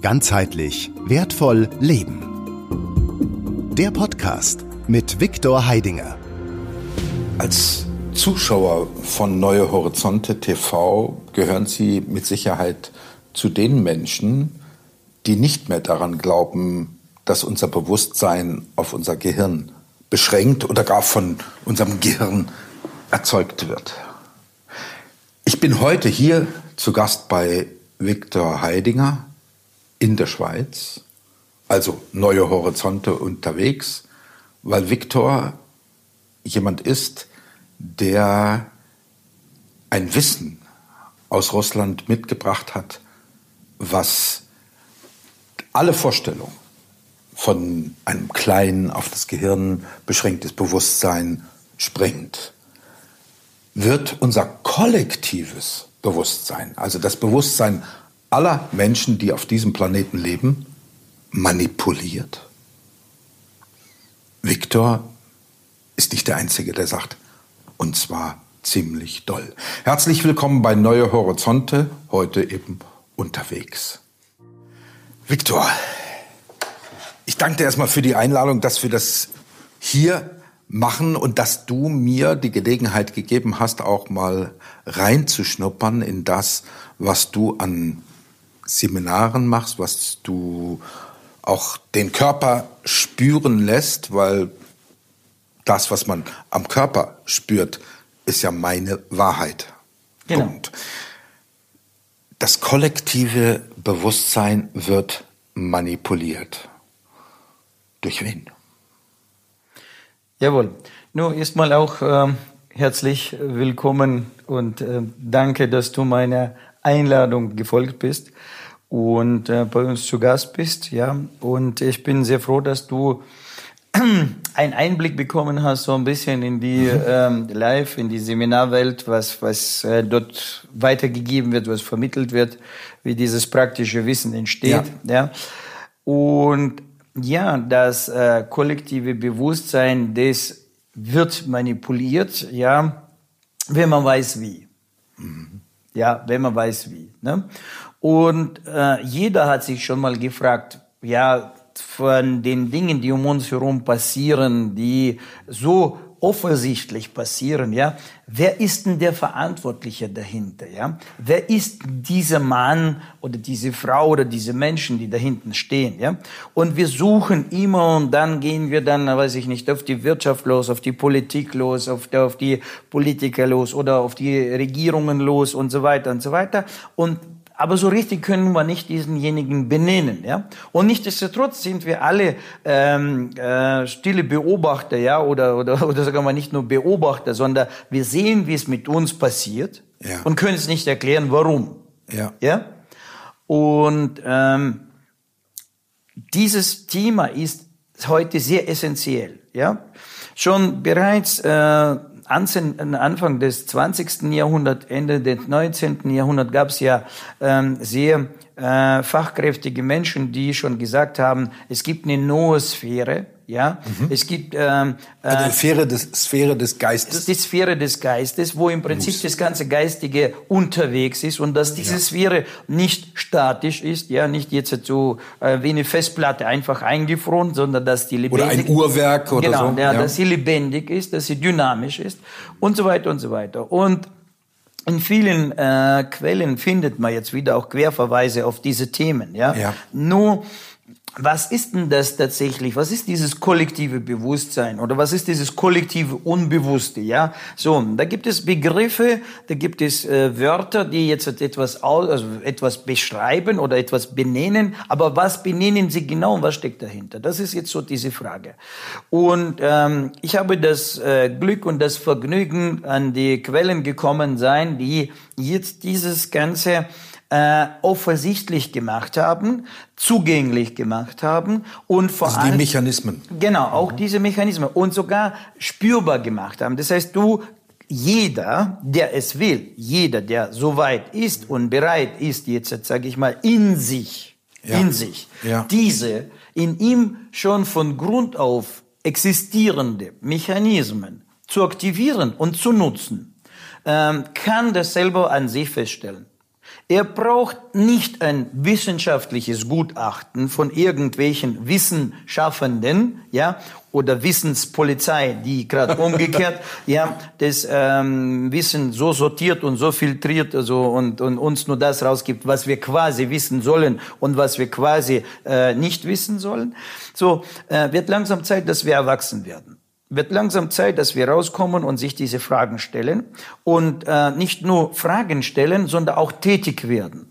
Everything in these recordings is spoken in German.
Ganzheitlich wertvoll leben. Der Podcast mit Viktor Heidinger. Als Zuschauer von Neue Horizonte TV gehören Sie mit Sicherheit zu den Menschen, die nicht mehr daran glauben, dass unser Bewusstsein auf unser Gehirn beschränkt oder gar von unserem Gehirn erzeugt wird. Ich bin heute hier zu Gast bei Viktor Heidinger in der Schweiz, also neue Horizonte unterwegs, weil Viktor jemand ist, der ein Wissen aus Russland mitgebracht hat, was alle Vorstellungen von einem kleinen, auf das Gehirn beschränktes Bewusstsein sprengt. Wird unser kollektives Bewusstsein, also das Bewusstsein aller Menschen, die auf diesem Planeten leben, manipuliert? Viktor ist nicht der Einzige, der sagt, und zwar ziemlich doll. Herzlich willkommen bei Neue Horizonte, heute eben unterwegs. Viktor, ich danke dir erstmal für die Einladung, dass wir das hier machen und dass du mir die Gelegenheit gegeben hast, auch mal reinzuschnuppern in das, was du an Seminaren machst, was du auch den Körper spüren lässt, weil das, was man am Körper spürt, ist ja meine Wahrheit. Genau. Punkt. Das kollektive Bewusstsein wird manipuliert. Durch wen? Jawohl. Nur erstmal auch äh, herzlich willkommen und äh, danke, dass du meiner Einladung gefolgt bist und äh, bei uns zu Gast bist. Ja, und ich bin sehr froh, dass du einen Einblick bekommen hast, so ein bisschen in die mhm. ähm, Live, in die Seminarwelt, was, was äh, dort weitergegeben wird, was vermittelt wird, wie dieses praktische Wissen entsteht. Ja. ja. Und ja, das äh, kollektive Bewusstsein, das wird manipuliert, ja, wenn man weiß wie. Mhm. Ja, wenn man weiß wie. Ne? Und äh, jeder hat sich schon mal gefragt, ja, von den Dingen, die um uns herum passieren, die so offensichtlich passieren, ja, wer ist denn der Verantwortliche dahinter, ja? Wer ist dieser Mann oder diese Frau oder diese Menschen, die da hinten stehen, ja? Und wir suchen immer und dann gehen wir dann, weiß ich nicht, auf die Wirtschaft los, auf die Politik los, auf die, auf die Politiker los oder auf die Regierungen los und so weiter und so weiter und aber so richtig können wir nicht diesenjenigen benennen, ja. Und nichtsdestotrotz sind wir alle ähm, äh, stille Beobachter, ja, oder oder oder sagen wir nicht nur Beobachter, sondern wir sehen, wie es mit uns passiert ja. und können es nicht erklären, warum. Ja. Ja. Und ähm, dieses Thema ist heute sehr essentiell, ja. Schon bereits äh, Anfang des 20. Jahrhunderts, Ende des 19. Jahrhunderts gab es ja ähm, sehr äh, fachkräftige Menschen, die schon gesagt haben, es gibt eine Noosphäre, ja, mhm. es gibt ähm, äh, also Sphäre des Sphäre des Geistes. Die Sphäre des Geistes, wo im Prinzip Lust. das ganze Geistige unterwegs ist und dass diese ja. Sphäre nicht statisch ist, ja, nicht jetzt so äh, wie eine Festplatte einfach eingefroren, sondern dass die lebendig oder ein Uhrwerk oder genau, so, ja, dass sie lebendig ist, dass sie dynamisch ist und so weiter und so weiter und in vielen äh, Quellen findet man jetzt wieder auch Querverweise auf diese Themen. Ja? ja. Nur was ist denn das tatsächlich? Was ist dieses kollektive Bewusstsein oder was ist dieses kollektive Unbewusste? Ja, so da gibt es Begriffe, da gibt es äh, Wörter, die jetzt etwas also etwas beschreiben oder etwas benennen. Aber was benennen sie genau und was steckt dahinter? Das ist jetzt so diese Frage. Und ähm, ich habe das äh, Glück und das Vergnügen an die Quellen gekommen sein, die jetzt dieses ganze äh, offensichtlich gemacht haben, zugänglich gemacht haben und vor also allem die Mechanismen. Genau, auch mhm. diese Mechanismen und sogar spürbar gemacht haben. Das heißt, du jeder, der es will, jeder, der soweit ist und bereit ist, jetzt sage ich mal in sich, ja. in sich, ja. diese in ihm schon von Grund auf existierende Mechanismen zu aktivieren und zu nutzen, ähm, kann das selber an sich feststellen. Er braucht nicht ein wissenschaftliches Gutachten von irgendwelchen Wissenschaffenden, ja, oder Wissenspolizei, die gerade umgekehrt, ja, das ähm, Wissen so sortiert und so filtriert, also und, und uns nur das rausgibt, was wir quasi wissen sollen und was wir quasi äh, nicht wissen sollen. So äh, wird langsam Zeit, dass wir erwachsen werden wird langsam Zeit, dass wir rauskommen und sich diese Fragen stellen und äh, nicht nur Fragen stellen, sondern auch tätig werden.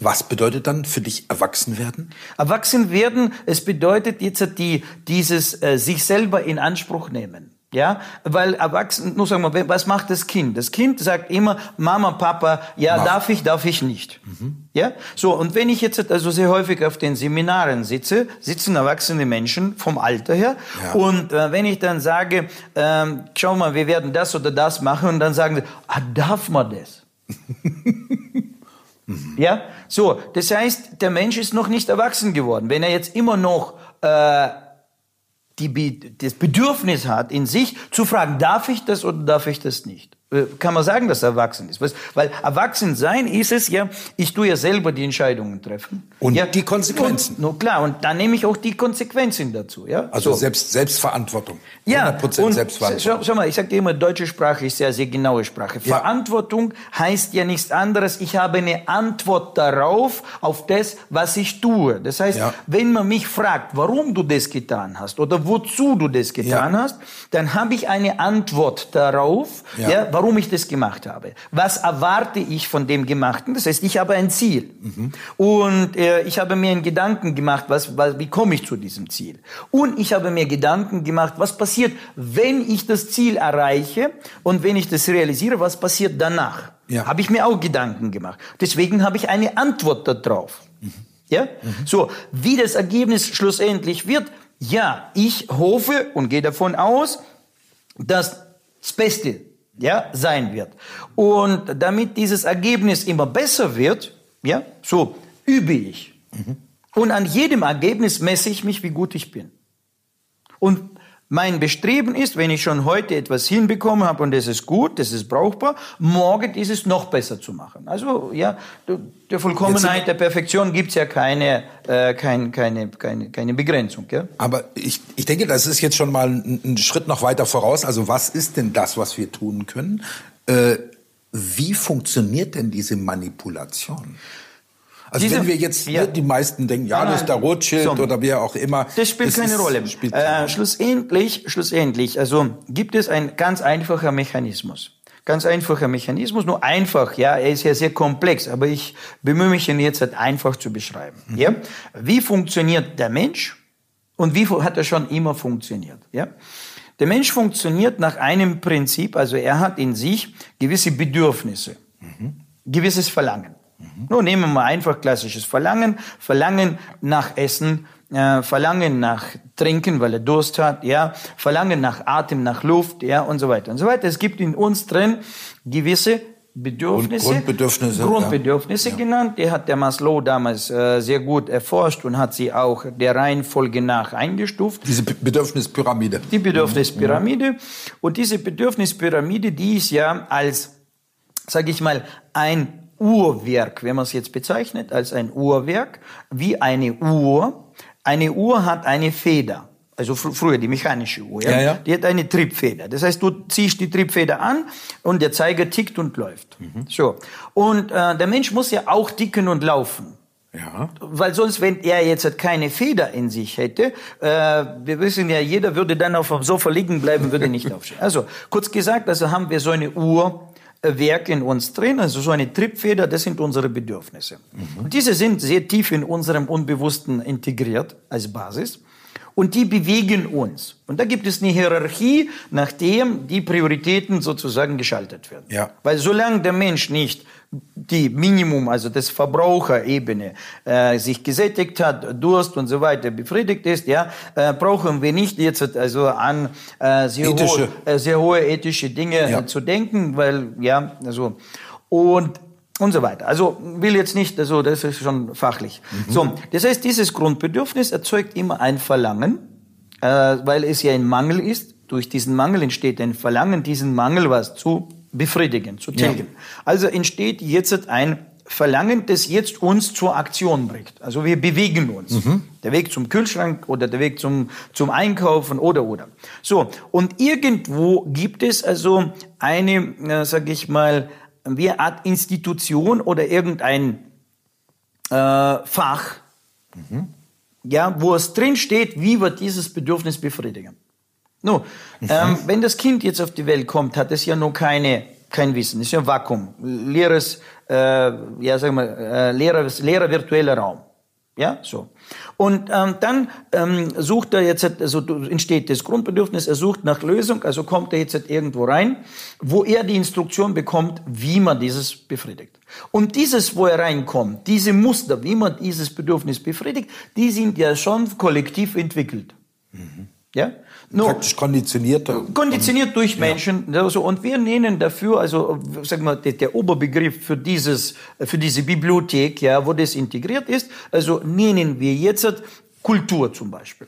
Was bedeutet dann für dich erwachsen werden? Erwachsen werden, es bedeutet jetzt die, dieses äh, sich selber in Anspruch nehmen. Ja, weil erwachsen, nur sagen wir, was macht das Kind? Das Kind sagt immer, Mama, Papa, ja, Mach. darf ich, darf ich nicht. Mhm. Ja, so, und wenn ich jetzt also sehr häufig auf den Seminaren sitze, sitzen erwachsene Menschen vom Alter her, ja. und äh, wenn ich dann sage, ähm, schau mal, wir werden das oder das machen, und dann sagen sie, ah, darf man das? mhm. Ja, so, das heißt, der Mensch ist noch nicht erwachsen geworden. Wenn er jetzt immer noch äh, die, das Bedürfnis hat, in sich zu fragen, darf ich das oder darf ich das nicht? Äh, kann man sagen, dass er erwachsen ist. Weil erwachsen sein ist es ja, ich tue ja selber die Entscheidungen treffen. Und ja, die Konsequenzen. No klar, und dann nehme ich auch die Konsequenzen dazu. Ja? Also so. Selbst, Selbstverantwortung. 100% ja, und Selbstverantwortung. Schau, schau, mal, ich sage dir immer, deutsche Sprache ist sehr, sehr genaue Sprache. Ja. Verantwortung heißt ja nichts anderes, ich habe eine Antwort darauf, auf das, was ich tue. Das heißt, ja. wenn man mich fragt, warum du das getan hast oder wozu du das getan ja. hast, dann habe ich eine Antwort darauf, ja. warum warum ich das gemacht habe. Was erwarte ich von dem Gemachten? Das heißt, ich habe ein Ziel. Mhm. Und äh, ich habe mir einen Gedanken gemacht, was, was, wie komme ich zu diesem Ziel? Und ich habe mir Gedanken gemacht, was passiert, wenn ich das Ziel erreiche und wenn ich das realisiere, was passiert danach? Ja. Habe ich mir auch Gedanken gemacht. Deswegen habe ich eine Antwort darauf. Mhm. Ja? Mhm. So, wie das Ergebnis schlussendlich wird, ja, ich hoffe und gehe davon aus, dass das Beste ja, sein wird. Und damit dieses Ergebnis immer besser wird, ja, so übe ich. Mhm. Und an jedem Ergebnis messe ich mich, wie gut ich bin. Und mein Bestreben ist, wenn ich schon heute etwas hinbekommen habe und das ist gut, das ist brauchbar, morgen ist es noch besser zu machen. Also ja, der Vollkommenheit, der Perfektion gibt's ja keine, äh, kein, keine, keine, keine Begrenzung. Ja? Aber ich, ich denke, das ist jetzt schon mal ein, ein Schritt noch weiter voraus. Also was ist denn das, was wir tun können? Äh, wie funktioniert denn diese Manipulation? Also Diese, wenn wir jetzt, ja. die meisten denken, ja, das ist der Rothschild so. oder wer auch immer. Das spielt das keine ist, Rolle. Spielt äh, schlussendlich, schlussendlich, also gibt es ein ganz einfacher Mechanismus. Ganz einfacher Mechanismus, nur einfach, ja, er ist ja sehr komplex, aber ich bemühe mich, ihn jetzt halt einfach zu beschreiben. Mhm. Ja? Wie funktioniert der Mensch und wie hat er schon immer funktioniert? Ja? Der Mensch funktioniert nach einem Prinzip, also er hat in sich gewisse Bedürfnisse, mhm. gewisses Verlangen. Mhm. Nun nehmen wir mal einfach klassisches Verlangen. Verlangen nach Essen, äh, Verlangen nach Trinken, weil er Durst hat, ja, Verlangen nach Atem, nach Luft, ja, und so weiter und so weiter. Es gibt in uns drin gewisse Bedürfnisse, Grundbedürfnisse, Grundbedürfnisse ja. genannt. Die hat der Maslow damals äh, sehr gut erforscht und hat sie auch der Reihenfolge nach eingestuft. Diese Bedürfnispyramide. Die Bedürfnispyramide. Mhm. Und diese Bedürfnispyramide, die ist ja als, sage ich mal, ein Uhrwerk, wenn man es jetzt bezeichnet als ein Uhrwerk, wie eine Uhr. Eine Uhr hat eine Feder. Also fr früher die mechanische Uhr, ja? Ja, ja. die hat eine Triebfeder. Das heißt, du ziehst die Triebfeder an und der Zeiger tickt und läuft. Mhm. So. Und äh, der Mensch muss ja auch ticken und laufen. Ja. Weil sonst, wenn er jetzt keine Feder in sich hätte, äh, wir wissen ja, jeder würde dann auf dem Sofa liegen bleiben, würde nicht aufstehen. Also kurz gesagt, also haben wir so eine Uhr, Werk in uns drin, also so eine Triebfeder, das sind unsere Bedürfnisse. Mhm. Und diese sind sehr tief in unserem Unbewussten integriert als Basis und die bewegen uns. Und da gibt es eine Hierarchie, nachdem die Prioritäten sozusagen geschaltet werden. Ja. Weil solange der Mensch nicht die Minimum, also das Verbraucherebene, äh, sich gesättigt hat, Durst und so weiter befriedigt ist, ja, äh, brauchen wir nicht jetzt also an äh, sehr, hohe, äh, sehr hohe ethische Dinge ja. zu denken, weil ja, also und und so weiter. Also will jetzt nicht, also das ist schon fachlich. Mhm. So, das heißt, dieses Grundbedürfnis erzeugt immer ein Verlangen, äh, weil es ja ein Mangel ist. Durch diesen Mangel entsteht ein Verlangen, diesen Mangel was zu befriedigen, zu tilgen. Ja. Also entsteht jetzt ein verlangen, das jetzt uns zur Aktion bringt. Also wir bewegen uns. Der Weg zum Kühlschrank oder der Weg zum, zum Einkaufen oder oder. So, und irgendwo gibt es also eine, äh, sage ich mal, eine Art Institution oder irgendein äh, Fach, ja, wo es drin steht, wie wir dieses Bedürfnis befriedigen. No, ähm, wenn das Kind jetzt auf die Welt kommt, hat es ja noch keine, kein Wissen, es ist ja ein Vakuum, leeres, äh, ja, sagen wir, äh, leeres, leerer virtueller Raum. Ja, so. Und ähm, dann ähm, sucht er jetzt, also entsteht das Grundbedürfnis, er sucht nach Lösung, also kommt er jetzt irgendwo rein, wo er die Instruktion bekommt, wie man dieses befriedigt. Und dieses, wo er reinkommt, diese Muster, wie man dieses Bedürfnis befriedigt, die sind ja schon kollektiv entwickelt. Ja? No, Praktisch konditioniert. konditioniert durch Menschen. Also, und wir nennen dafür, also sagen wir, der, der Oberbegriff für dieses, für diese Bibliothek, ja, wo das integriert ist, also nennen wir jetzt Kultur zum Beispiel.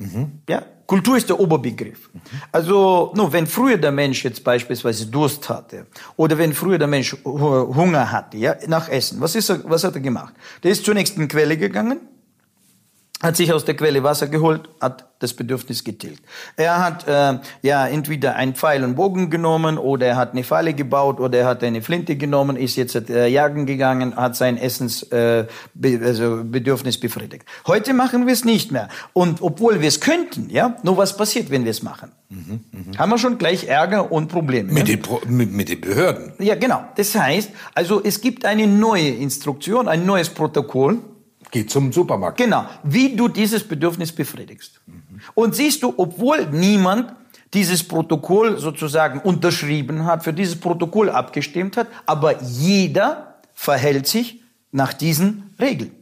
Ja, Kultur ist der Oberbegriff. Also, no, wenn früher der Mensch jetzt beispielsweise Durst hatte oder wenn früher der Mensch Hu- Hunger hatte, ja, nach Essen, was ist er, was hat er gemacht? Der ist zunächst in die Quelle gegangen, hat sich aus der Quelle Wasser geholt, hat das Bedürfnis getilgt. Er hat äh, ja entweder einen Pfeil und Bogen genommen oder er hat eine Falle gebaut oder er hat eine Flinte genommen, ist jetzt äh, jagen gegangen, hat sein Essens äh, be also Bedürfnis befriedigt. Heute machen wir es nicht mehr. Und obwohl wir es könnten, ja, nur was passiert, wenn wir es machen? Haben wir schon gleich Ärger und Probleme. Mit, ja? den, Pro- mit, mit den Behörden. ja, genau. Das heißt, also es gibt eine neue Instruktion, ein neues Protokoll, Geht zum Supermarkt. Genau, wie du dieses Bedürfnis befriedigst. Und siehst du, obwohl niemand dieses Protokoll sozusagen unterschrieben hat, für dieses Protokoll abgestimmt hat, aber jeder verhält sich nach diesen Regeln.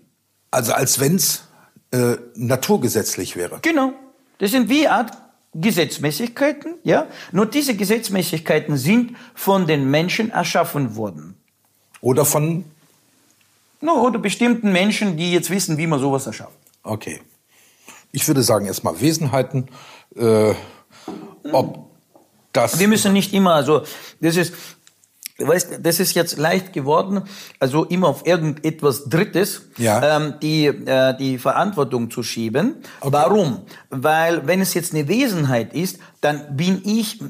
Also als wenn es äh, naturgesetzlich wäre. Genau. Das sind wie Art Gesetzmäßigkeiten, ja. Nur diese Gesetzmäßigkeiten sind von den Menschen erschaffen worden. Oder von. Nur oder bestimmten Menschen, die jetzt wissen, wie man sowas erschafft. Okay. Ich würde sagen, erstmal Wesenheiten. Äh, ob das. Wir müssen nicht immer, also das ist, du weißt, das ist jetzt leicht geworden, also immer auf irgendetwas Drittes Ja. ähm, die äh, die Verantwortung zu schieben. Warum? Weil wenn es jetzt eine Wesenheit ist, dann bin ich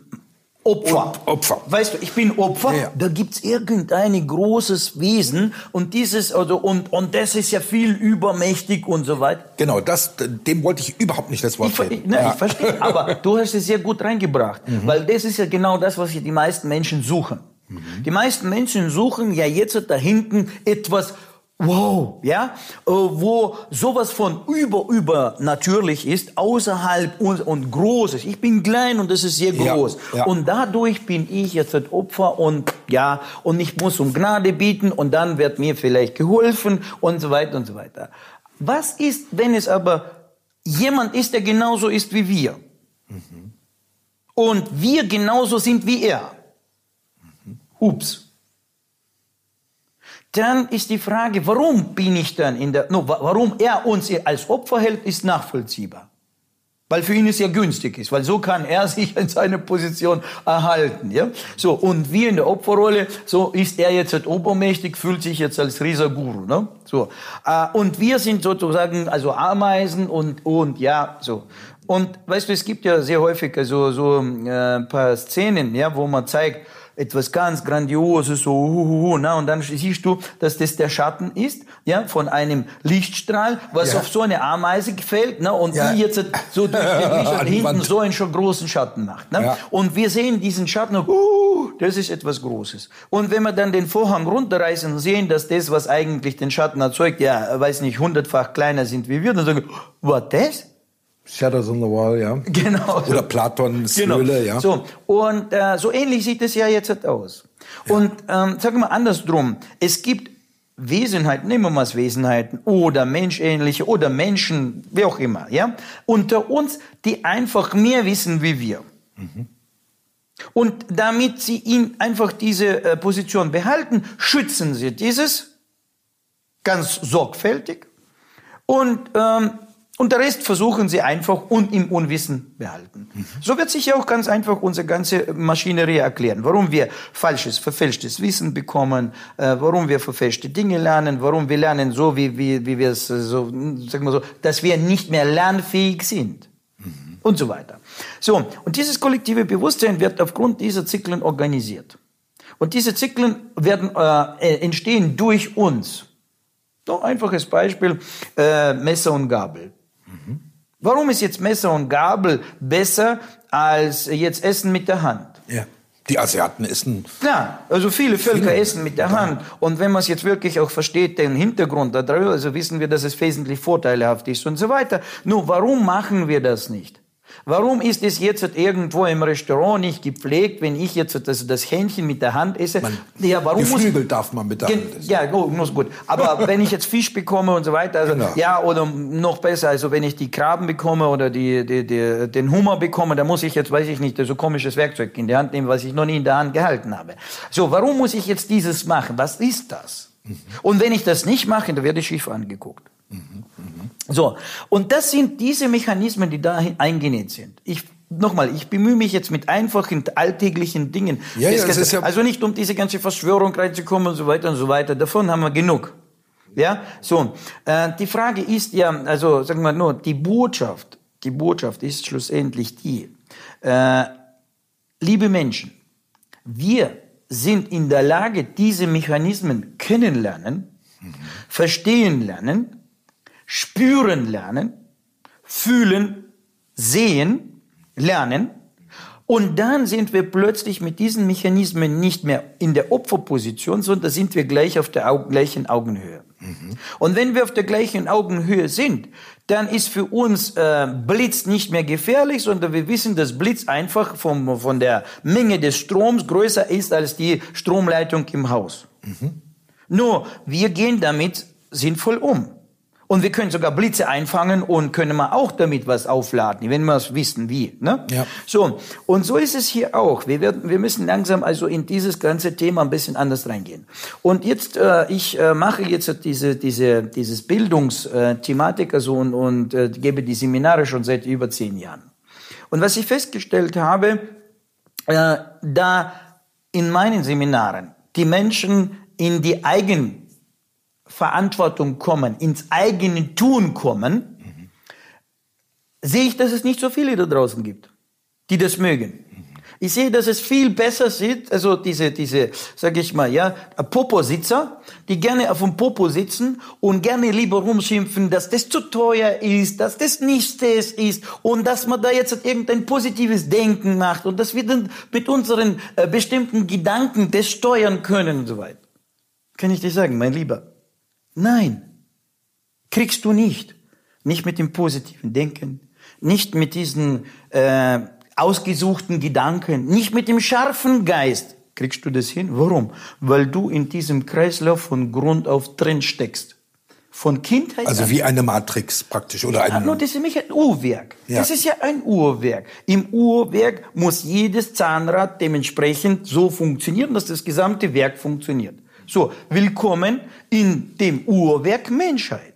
Opfer. Opfer. Weißt du, ich bin Opfer. Ja, ja. Da gibt's irgendein großes Wesen und dieses also und und das ist ja viel übermächtig und so weiter. Genau, das, dem wollte ich überhaupt nicht das Wort Ich, reden. ne, Ja. Mhm. ich verstehe, aber du hast es sehr gut reingebracht, weil das ist ja genau das, was die meisten Menschen suchen. Mhm. Die meisten Menschen suchen ja jetzt da hinten etwas, wow, ja, äh, wo sowas von über, über natürlich ist, außerhalb und, und Großes. Ich bin klein und das ist sehr Ja, groß. ja. Und dadurch bin ich jetzt ein Opfer und ja, und ich muss um Gnade bieten und dann wird mir vielleicht geholfen und so weiter und so weiter. Was ist, wenn es aber jemand ist, der genauso ist wie wir? Und wir genauso sind wie er. Ups. Dann ist die Frage, warum bin ich dann in der, no, wa- warum er uns als Opfer hält, ist nachvollziehbar. Weil für ihn es ja günstig ist, weil so kann er sich in seiner Position erhalten, ja. So, und wir in der Opferrolle, so ist er jetzt halt obermächtig, fühlt sich jetzt als Rieserguru, ne? So. Äh, Und wir sind sozusagen, also Ameisen und, und, ja, so. Und, weißt du, es gibt ja sehr häufig so, so, äh, ein paar Szenen, ja, wo man zeigt, etwas ganz Grandioses, so, huhuhu, na, und dann siehst du, dass das der Schatten ist, ja, von einem Lichtstrahl, was Ja. auf so eine Ameise fällt, ne, und Ja. die jetzt so durch den Licht und hinten Wand. so einen schon großen Schatten macht, ne. Ja. Und wir sehen diesen Schatten, uh, das ist etwas Großes. Und wenn wir dann den Vorhang runterreißen und sehen, dass das, was eigentlich den Schatten erzeugt, ja, weiß nicht, hundertfach kleiner sind wie wir, dann sagen wir, was das? Shadows on the Wall, ja. Genau. Oder Platons Genau. Höhle, ja. So, und äh, so ähnlich sieht es ja jetzt aus. Und ähm, sagen wir mal andersrum, es gibt Wesenheiten, nehmen wir mal Wesenheiten oder menschähnliche oder Menschen, wie auch immer, ja, unter uns, die einfach mehr wissen wie wir. Und damit sie ihn einfach diese äh, Position behalten, schützen sie dieses ganz sorgfältig und ähm, Und der Rest versuchen sie einfach und im Unwissen behalten. Mhm. So wird sich ja auch ganz einfach unsere ganze Maschinerie erklären. Warum wir falsches, verfälschtes Wissen bekommen, äh, warum wir verfälschte Dinge lernen, warum wir lernen so, wie, wie, wie wir es äh, so, sagen wir so, dass wir nicht mehr lernfähig sind. Mhm. Und so weiter. So. Und dieses kollektive Bewusstsein wird aufgrund dieser Zyklen organisiert. Und diese Zyklen werden, äh, entstehen durch uns. So einfaches Beispiel, äh, Messer und Gabel. Warum ist jetzt Messer und Gabel besser als jetzt Essen mit der Hand? Ja. Die Asiaten essen. Ja, also viele Völker viele. essen mit der Hand. Und wenn man es jetzt wirklich auch versteht, den Hintergrund darüber, also wissen wir, dass es wesentlich vorteilhaft ist und so weiter. Nur warum machen wir das nicht? Warum ist es jetzt irgendwo im Restaurant nicht gepflegt, wenn ich jetzt das, das Hähnchen mit der Hand esse? Man, ja, warum Geflügel muss, darf man mit der Hand essen. Ja, gut, muss gut. Aber wenn ich jetzt Fisch bekomme und so weiter, also, genau. ja, oder noch besser, also wenn ich die Krabben bekomme oder die, die, die, den Hummer bekomme, dann muss ich jetzt, weiß ich nicht, so komisches Werkzeug in die Hand nehmen, was ich noch nie in der Hand gehalten habe. So, warum muss ich jetzt dieses machen? Was ist das? Mhm. Und wenn ich das nicht mache, dann werde ich schief angeguckt. Mhm. So, und das sind diese Mechanismen, die da eingenäht sind. Ich nochmal, ich bemühe mich jetzt mit einfachen alltäglichen Dingen. Ja, ja, ist ja also nicht um diese ganze Verschwörung reinzukommen und so weiter und so weiter. Davon haben wir genug. Ja, so. Äh, die Frage ist ja, also sagen wir nur, die Botschaft, die Botschaft ist schlussendlich die, äh, liebe Menschen, wir sind in der Lage, diese Mechanismen kennenlernen, mhm. verstehen lernen spüren lernen, fühlen, sehen, lernen. Und dann sind wir plötzlich mit diesen Mechanismen nicht mehr in der Opferposition, sondern sind wir gleich auf der Au gleichen Augenhöhe. Mhm. Und wenn wir auf der gleichen Augenhöhe sind, dann ist für uns äh, Blitz nicht mehr gefährlich, sondern wir wissen, dass Blitz einfach vom, von der Menge des Stroms größer ist als die Stromleitung im Haus. Mhm. Nur, wir gehen damit sinnvoll um. Und wir können sogar Blitze einfangen und können mal auch damit was aufladen, wenn wir es wissen, wie. Ne? Ja. So, und so ist es hier auch. Wir, werden, wir müssen langsam also in dieses ganze Thema ein bisschen anders reingehen. Und jetzt, äh, ich äh, mache jetzt diese, diese, dieses Bildungsthematik also und, und äh, gebe die Seminare schon seit über zehn Jahren. Und was ich festgestellt habe, äh, da in meinen Seminaren die Menschen in die Eigen Verantwortung kommen, ins eigene Tun kommen, mhm. sehe ich, dass es nicht so viele da draußen gibt, die das mögen. Ich sehe, dass es viel besser sieht, also diese, diese, sag ich mal, ja, Popo-Sitzer, die gerne auf dem Popo sitzen und gerne lieber rumschimpfen, dass das zu teuer ist, dass das nicht das ist und dass man da jetzt irgendein positives Denken macht und dass wir dann mit unseren äh, bestimmten Gedanken das steuern können und so weiter. Kann ich dir sagen, mein Lieber, Nein, kriegst du nicht. Nicht mit dem positiven Denken, nicht mit diesen äh, ausgesuchten Gedanken, nicht mit dem scharfen Geist kriegst du das hin. Warum? Weil du in diesem Kreislauf von Grund auf drin steckst. Von Kindheit Also an. wie eine Matrix praktisch oder ein ja, nur das ist nämlich ein Uhrwerk. Ja. Das ist ja ein Uhrwerk. Im Uhrwerk muss jedes Zahnrad dementsprechend so funktionieren, dass das gesamte Werk funktioniert. So, willkommen in dem Uhrwerk Menschheit.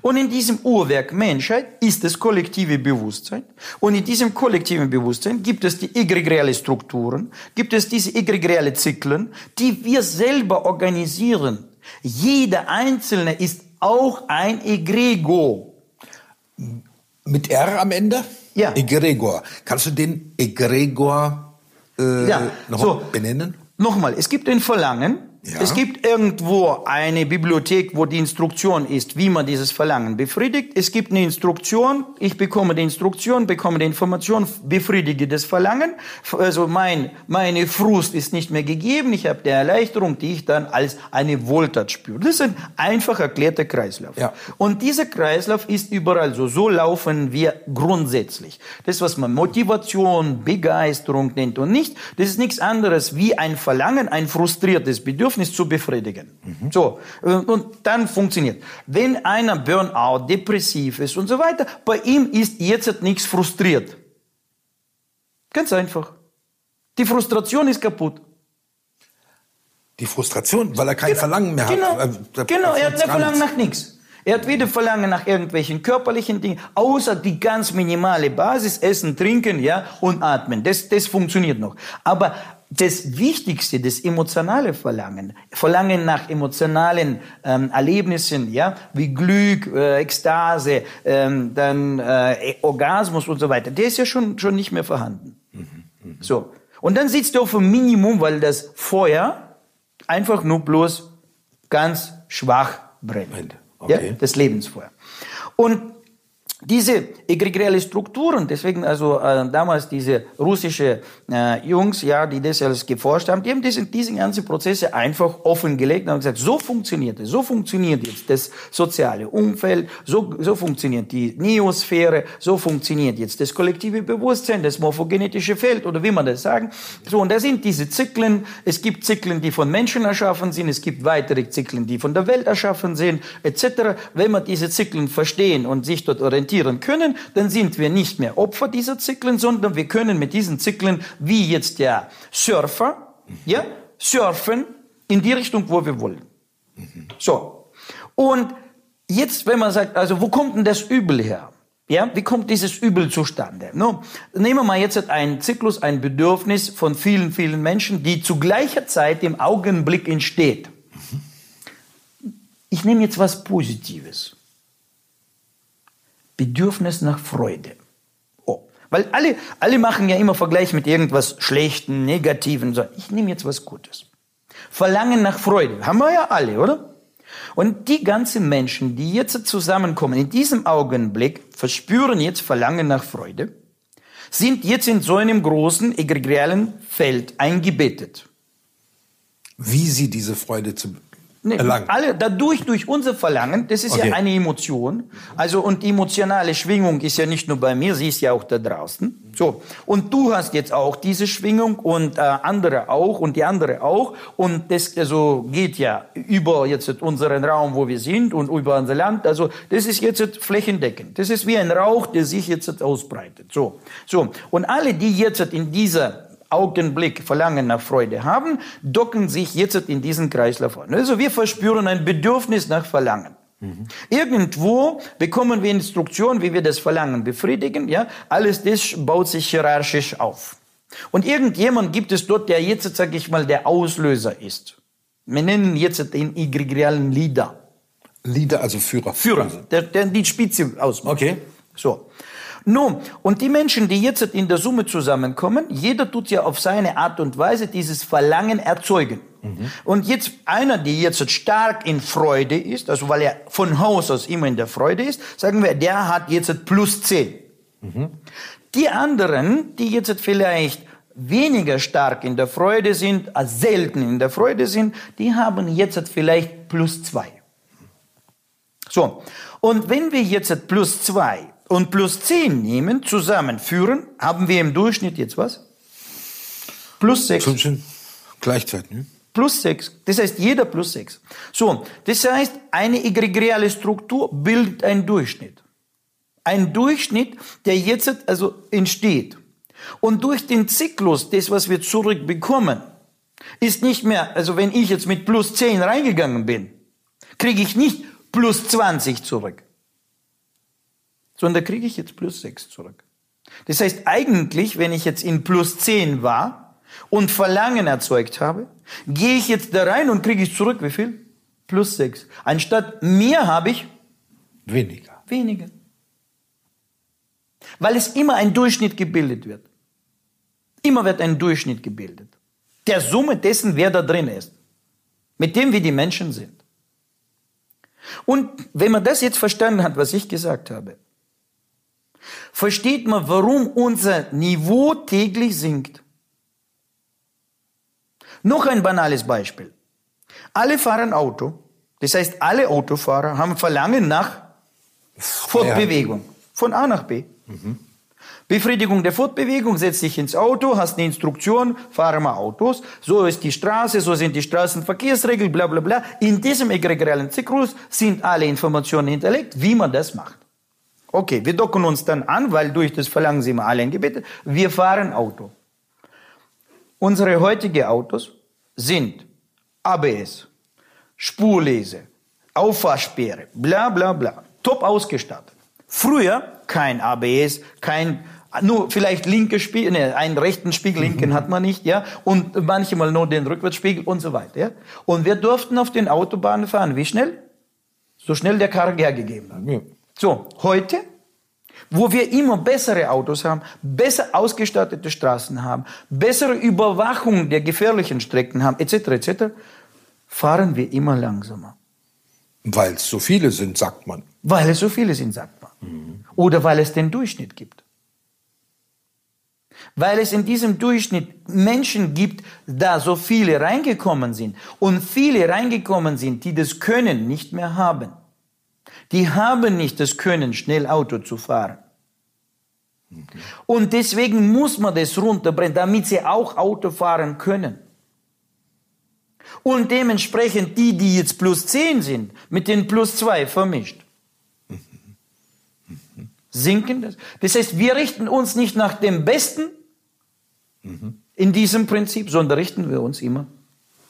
Und in diesem Uhrwerk Menschheit ist das kollektive Bewusstsein. Und in diesem kollektiven Bewusstsein gibt es die egregiale Strukturen, gibt es diese egregiale Zyklen, die wir selber organisieren. Jeder Einzelne ist auch ein Egrego. Mit R am Ende? Ja. Egregor. Kannst du den Egregor äh, ja. noch so, benennen? Nochmal, es gibt ein Verlangen, ja. Es gibt irgendwo eine Bibliothek, wo die Instruktion ist, wie man dieses Verlangen befriedigt. Es gibt eine Instruktion, ich bekomme die Instruktion, bekomme die Information, befriedige das Verlangen. Also mein, meine Frust ist nicht mehr gegeben, ich habe die Erleichterung, die ich dann als eine Wohltat spüre. Das ist ein einfach erklärter Kreislauf. Ja. Und dieser Kreislauf ist überall so. So laufen wir grundsätzlich. Das, was man Motivation, Begeisterung nennt und nicht, das ist nichts anderes wie ein Verlangen, ein frustriertes Bedürfnis Bedürfnis zu befriedigen. Mhm. So, und dann funktioniert. Wenn einer Burnout, depressiv ist und so weiter, bei ihm ist jetzt nichts frustriert. Ganz einfach. Die Frustration ist kaputt. Die Frustration, weil er kein genau, Verlangen mehr genau, hat. Äh, genau, er hat kein Verlangen nach nichts. Er hat weder Verlangen nach irgendwelchen körperlichen Dingen, außer die ganz minimale Basis, Essen, Trinken, ja, und Atmen. Das, das funktioniert noch. Aber das Wichtigste, das emotionale Verlangen, Verlangen nach emotionalen ähm, Erlebnissen, ja, wie Glück, äh, Ekstase, ähm, dann äh, Orgasmus und so weiter, der ist ja schon schon nicht mehr vorhanden. Mhm, mh. So und dann sitzt du auf dem Minimum, weil das Feuer einfach nur bloß ganz schwach brennt. Okay. Ja, das Lebensfeuer. Und diese egregiale Strukturen, deswegen also äh, damals diese russische äh, Jungs, ja, die das alles geforscht haben, die haben diese, diese ganzen Prozesse einfach offengelegt und haben gesagt, so funktioniert es, so funktioniert jetzt das soziale Umfeld, so, so funktioniert die Neosphäre, so funktioniert jetzt das kollektive Bewusstsein, das morphogenetische Feld oder wie man das sagen. So, und da sind diese Zyklen, es gibt Zyklen, die von Menschen erschaffen sind, es gibt weitere Zyklen, die von der Welt erschaffen sind, etc. Wenn man diese Zyklen verstehen und sich dort orientiert, orientieren können, dann sind wir nicht mehr Opfer dieser Zyklen, sondern wir können mit diesen Zyklen, wie jetzt der Surfer, ja, surfen in die Richtung, wo wir wollen. So. Und jetzt, wenn man sagt, also wo kommt denn das Übel her? Ja, wie kommt dieses Übel zustande? No, nehmen wir mal jetzt einen Zyklus, ein Bedürfnis von vielen, vielen Menschen, die zu gleicher Zeit im Augenblick entsteht. Ich nehme jetzt was Positives. Bedürfnis nach Freude. Oh. Weil alle, alle machen ja immer Vergleich mit irgendwas Schlechten, Negativen. So. Ich nehme jetzt was Gutes. Verlangen nach Freude. Haben wir ja alle, oder? Und die ganzen Menschen, die jetzt zusammenkommen, in diesem Augenblick, verspüren jetzt Verlangen nach Freude, sind jetzt in so einem großen egregialen Feld eingebettet. Wie sie diese Freude zu Nee, erlangen. Alle, dadurch, durch unser Verlangen, das ist okay. ja eine Emotion. Also, und die emotionale Schwingung ist ja nicht nur bei mir, sie ist ja auch da draußen. So. Und du hast jetzt auch diese Schwingung und äh, andere auch und die andere auch. Und das also geht ja über jetzt unseren Raum, wo wir sind und über unser Land. Also, das ist jetzt flächendeckend. Das ist wie ein Rauch, der sich jetzt ausbreitet. So. So. Und alle, die jetzt in dieser Augenblick Verlangen nach Freude haben, docken sich jetzt in diesen Kreislauf an. Also wir verspüren ein Bedürfnis nach Verlangen. Mhm. Irgendwo bekommen wir Instruktionen, wie wir das Verlangen befriedigen. Ja, alles das baut sich hierarchisch auf. Und irgendjemand gibt es dort, der jetzt, sage ich mal, der Auslöser ist. Wir nennen jetzt den egregialen Leader. Leader, also Führer. Führer, der, der die Spitze ausmacht. Okay. So. Nun, und die Menschen, die jetzt in der Summe zusammenkommen, jeder tut ja auf seine Art und Weise dieses Verlangen erzeugen. Mhm. Und jetzt einer, der jetzt stark in Freude ist, also weil er von Haus aus immer in der Freude ist, sagen wir, der hat jetzt plus 10. Mhm. Die anderen, die jetzt vielleicht weniger stark in der Freude sind, als selten in der Freude sind, die haben jetzt vielleicht plus 2. So. Und wenn wir jetzt plus 2 und plus 10 nehmen, zusammenführen, haben wir im Durchschnitt jetzt was? Plus 6. Gleichzeitig, ne? Plus 6. Das heißt, jeder plus 6. So, das heißt, eine egregiale Struktur bildet einen Durchschnitt. Ein Durchschnitt, der jetzt also entsteht. Und durch den Zyklus, das, was wir zurückbekommen, ist nicht mehr, also wenn ich jetzt mit plus 10 reingegangen bin, kriege ich nicht plus 20 zurück sondern da kriege ich jetzt plus 6 zurück. Das heißt, eigentlich, wenn ich jetzt in plus 10 war und Verlangen erzeugt habe, gehe ich jetzt da rein und kriege ich zurück, wie viel? Plus 6. Anstatt mehr habe ich weniger. Weniger. Weil es immer ein Durchschnitt gebildet wird. Immer wird ein Durchschnitt gebildet. Der Summe dessen, wer da drin ist. Mit dem, wie die Menschen sind. Und wenn man das jetzt verstanden hat, was ich gesagt habe, versteht man, warum unser Niveau täglich sinkt. Noch ein banales Beispiel. Alle fahren Auto. Das heißt, alle Autofahrer haben Verlangen nach Fortbewegung. Von A nach B. Mhm. Befriedigung der Fortbewegung, setz dich ins Auto, hast eine Instruktion, fahre mal Autos, so ist die Straße, so sind die Straßenverkehrsregeln, bla bla bla. In diesem egregialen Zyklus sind alle Informationen hinterlegt, wie man das macht. Okay, wir docken uns dann an, weil durch das Verlangen sind wir alle eingebettet. Wir fahren Auto. Unsere heutigen Autos sind ABS, Spurlese, Auffahrsperre, bla bla bla, top ausgestattet. Früher kein ABS, kein nur vielleicht linke Spiegel, ne, einen rechten Spiegel, linken mhm. hat man nicht, ja, und manchmal nur den Rückwärtsspiegel und so weiter, ja. Und wir durften auf den Autobahnen fahren. Wie schnell? So schnell der Karre hergegeben hat. So, heute, wo wir immer bessere Autos haben, besser ausgestattete Straßen haben, bessere Überwachung der gefährlichen Strecken haben, etc., etc., fahren wir immer langsamer. Weil es so viele sind, sagt man. Weil es so viele sind, sagt man. Mhm. Oder weil es den Durchschnitt gibt. Weil es in diesem Durchschnitt Menschen gibt, da so viele reingekommen sind und viele reingekommen sind, die das Können nicht mehr haben. Die haben nicht das Können, schnell Auto zu fahren. Und deswegen muss man das runterbrechen, damit sie auch Auto fahren können. Und dementsprechend die, die jetzt plus 10 sind, mit den plus 2 vermischt. Sinken das. Das heißt, wir richten uns nicht nach dem Besten in diesem Prinzip, sondern richten wir uns immer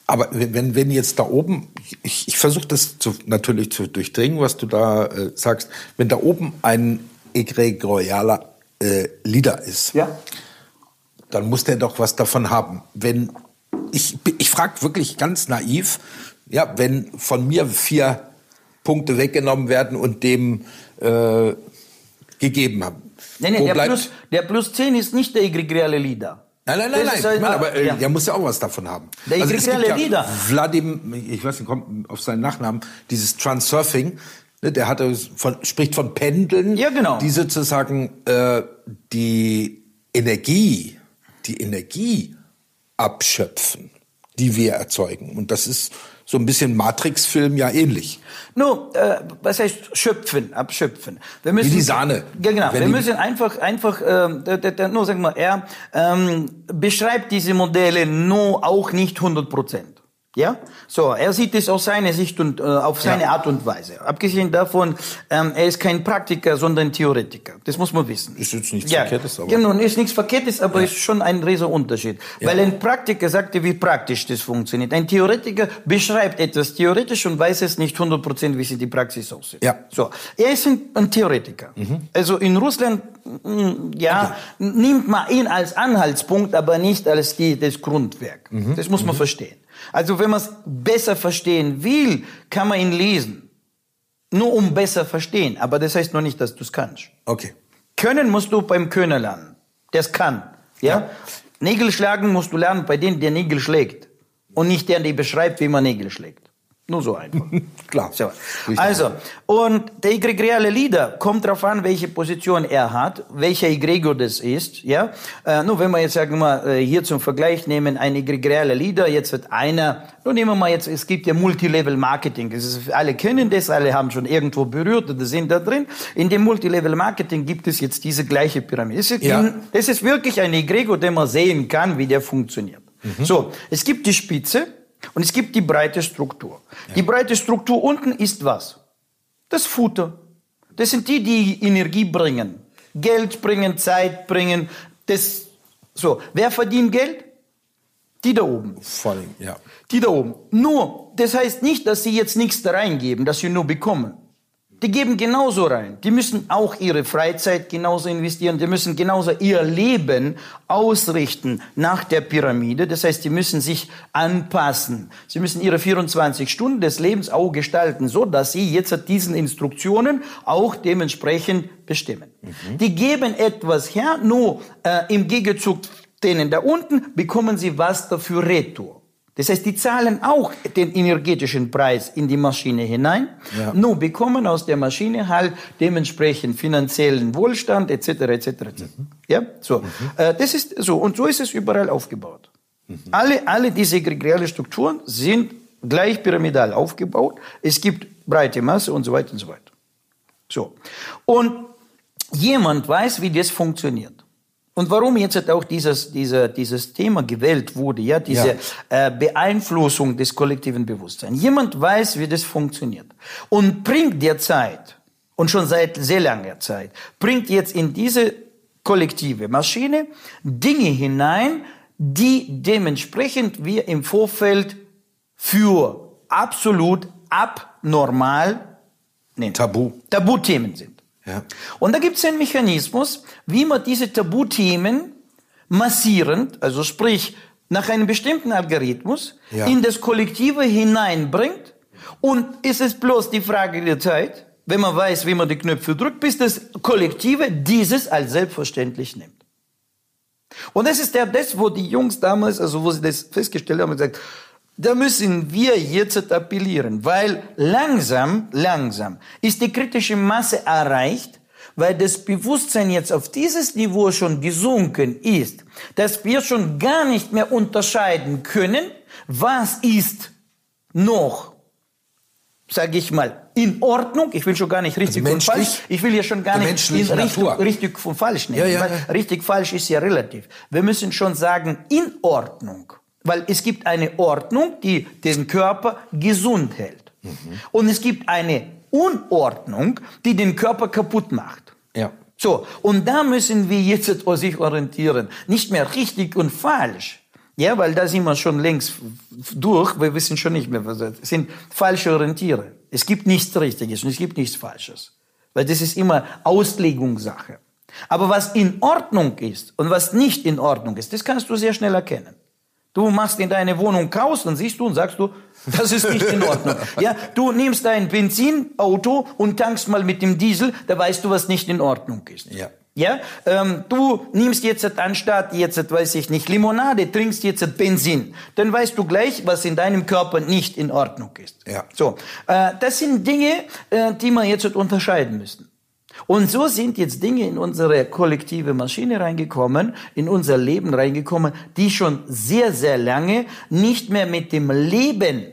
aber wenn, wenn jetzt da oben, ich, ich versuche das zu, natürlich zu durchdringen, was du da äh, sagst, wenn da oben ein egregorialer äh, Leader ist, ja. dann muss der doch was davon haben. Wenn ich, ich frage wirklich ganz naiv, ja, wenn von mir vier Punkte weggenommen werden und dem äh, gegeben haben. Nein, nein, der plus, der plus 10 ist nicht der egregiale Leader. Nein, nein, nein, nein. Ich meine, aber äh, ja. der muss ja auch was davon haben. Der also es gibt ja Lieder. Wladimir, ich weiß nicht, kommt auf seinen Nachnamen, dieses Transurfing, ne, der hatte von, spricht von Pendeln, ja, genau. die sozusagen äh, die Energie, die Energie abschöpfen, die wir erzeugen. Und das ist so ein bisschen Matrix-Film ja ähnlich. No, äh, was heißt schöpfen, abschöpfen? Wir müssen, Wie die Sahne. Ja, genau. wir müssen einfach, einfach, äh, nur sagen wir, er ähm, beschreibt diese Modelle nur auch nicht 100 Prozent. Ja, so er sieht es aus seiner Sicht und äh, auf seine ja. Art und Weise. Abgesehen davon, ähm, er ist kein Praktiker, sondern Theoretiker. Das muss man wissen. Ist jetzt nichts ja. Verkehrtes, aber genau, ist nichts Verkehrtes, aber ja. ist schon ein riesiger Unterschied. Ja. Weil ein Praktiker sagt dir, wie praktisch das funktioniert. Ein Theoretiker beschreibt etwas theoretisch und weiß es nicht 100 Prozent, wie sie die Praxis aussieht. Ja. So, er ist ein, ein Theoretiker. Mhm. Also in Russland, mm, ja, okay. nimmt man ihn als Anhaltspunkt, aber nicht als die, das Grundwerk. Mhm. Das muss man mhm. verstehen. Also wenn man es besser verstehen will, kann man ihn lesen. Nur um besser verstehen. Aber das heißt noch nicht, dass du es kannst. Okay. Können musst du beim Könner lernen. Der es kann. Ja? ja? Nägel schlagen musst du lernen bei dem, der Nägel schlägt. Und nicht der, der beschreibt, wie man Nägel schlägt. Nur so einfach. Klar. So. Also, und der egregiale Leader kommt darauf an, welche Position er hat, welcher Egregor das ist. Ja? Äh, nur wenn wir jetzt sagen wir äh, hier zum Vergleich nehmen, ein egregialer Leader, jetzt wird einer, nur nehmen wir mal jetzt, es gibt ja Multilevel Marketing. Das ist, alle kennen das, alle haben schon irgendwo berührt oder sind da drin. In dem Multilevel Marketing gibt es jetzt diese gleiche Pyramide. Es ist, ja. es ist wirklich ein Egregor, den man sehen kann, wie der funktioniert. Mhm. So, es gibt die Spitze, und es gibt die breite Struktur. Ja. Die breite Struktur unten ist was? Das Futter. Das sind die, die Energie bringen. Geld bringen, Zeit bringen. Das, so. Wer verdient Geld? Die da oben. Vor allem, ja. Die da oben. Nur, das heißt nicht, dass sie jetzt nichts da reingeben, dass sie nur bekommen. Die geben genauso rein. Die müssen auch ihre Freizeit genauso investieren. Die müssen genauso ihr Leben ausrichten nach der Pyramide. Das heißt, die müssen sich anpassen. Sie müssen ihre 24 Stunden des Lebens auch gestalten, so dass sie jetzt diesen Instruktionen auch dementsprechend bestimmen. Mhm. Die geben etwas her, nur äh, im Gegenzug denen da unten bekommen sie was dafür retour. Das heißt, die zahlen auch den energetischen Preis in die Maschine hinein, ja. nur bekommen aus der Maschine halt dementsprechend finanziellen Wohlstand etc. etc. etc. Mhm. Ja, so. Mhm. Äh, das ist so und so ist es überall aufgebaut. Mhm. Alle alle diese egregiale Strukturen sind gleich pyramidal aufgebaut. Es gibt breite Masse und so weiter und so weiter. So und jemand weiß, wie das funktioniert. Und warum jetzt auch dieses, dieser, dieses Thema gewählt wurde, ja, diese ja. Äh, Beeinflussung des kollektiven Bewusstseins. Jemand weiß, wie das funktioniert und bringt derzeit, und schon seit sehr langer Zeit, bringt jetzt in diese kollektive Maschine Dinge hinein, die dementsprechend wir im Vorfeld für absolut abnormal, nee, Tabu. Tabuthemen sind. Ja. Und da gibt es einen Mechanismus, wie man diese Tabuthemen massierend, also sprich nach einem bestimmten Algorithmus, Ja. in das Kollektive hineinbringt. Und ist es bloß die Frage der Zeit, wenn man weiß, wie man die Knöpfe drückt, bis das Kollektive dieses als selbstverständlich nimmt. Und das ist der, das, wo die Jungs damals, also wo sie das festgestellt haben, gesagt, da müssen wir jetzt appellieren, weil langsam, langsam ist die kritische Masse erreicht, weil das Bewusstsein jetzt auf dieses Niveau schon gesunken ist, dass wir schon gar nicht mehr unterscheiden können, was ist noch, sage ich mal, in Ordnung. Ich will schon gar nicht richtig und Also menschlich? falsch. Ich will ja schon gar nicht in Richtung, richtig und falsch nehmen. Ja, ja, ja. richtig falsch ist ja relativ. Wir müssen schon sagen, in Ordnung. Weil es gibt eine Ordnung, die den Körper gesund hält. Mhm. Und es gibt eine Unordnung, die den Körper kaputt macht. Ja. So, und da müssen wir jetzt sich orientieren. Nicht mehr richtig und falsch. Ja, weil da sind wir schon längst durch. Wir wissen schon nicht mehr, was das es sind. falsche Orientiere. Es gibt nichts Richtiges und es gibt nichts Falsches. Weil das ist immer Auslegungssache. Aber was in Ordnung ist und was nicht in Ordnung ist, das kannst du sehr schnell erkennen. Du machst in deine Wohnung Chaos, dann siehst du und sagst du, das ist nicht in Ordnung. Ja, du nimmst dein Benzinauto und tankst mal mit dem Diesel, da weißt du, was nicht in Ordnung ist. Ja. Ja, ähm, du nimmst jetzt anstatt jetzt, weiß ich nicht, Limonade, trinkst jetzt Benzin. Dann weißt du gleich, was in deinem Körper nicht in Ordnung ist. Ja. So, äh, das sind Dinge, äh, die wir jetzt unterscheiden müssen. Und so sind jetzt Dinge in unsere kollektive Maschine reingekommen, in unser Leben reingekommen, die schon sehr, sehr lange nicht mehr mit dem Leben,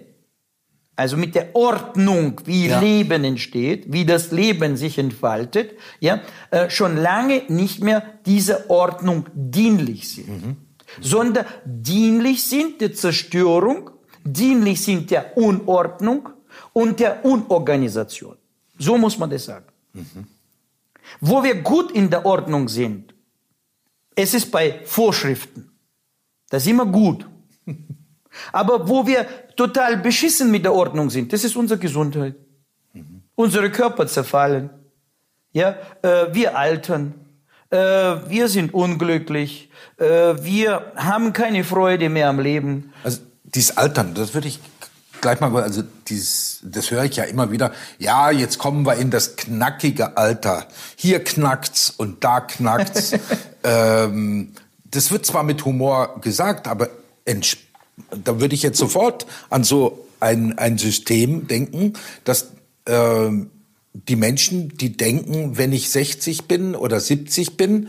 also mit der Ordnung, wie Ja. Leben entsteht, wie das Leben sich entfaltet, ja, äh, schon lange nicht mehr dieser Ordnung dienlich sind, sondern dienlich sind der Zerstörung, dienlich sind der Unordnung und der Unorganisation. So muss man das sagen. Wo wir gut in der Ordnung sind, es ist bei Vorschriften. Da sind wir gut. Aber wo wir total beschissen mit der Ordnung sind, das ist unsere Gesundheit. Unsere Körper zerfallen. Ja, äh, wir altern. Äh, wir sind unglücklich. Äh, wir haben keine Freude mehr am Leben. Also dieses Altern, das würde ich gleich mal, also dieses, das höre ich ja immer wieder. Ja, jetzt kommen wir in das knackige Alter. Hier knackt's und da knackt's. ähm, das wird zwar mit Humor gesagt, aber da würde ich jetzt sofort an so ein, ein System denken, dass ähm, die Menschen, die denken, wenn ich 60 bin oder 70 bin,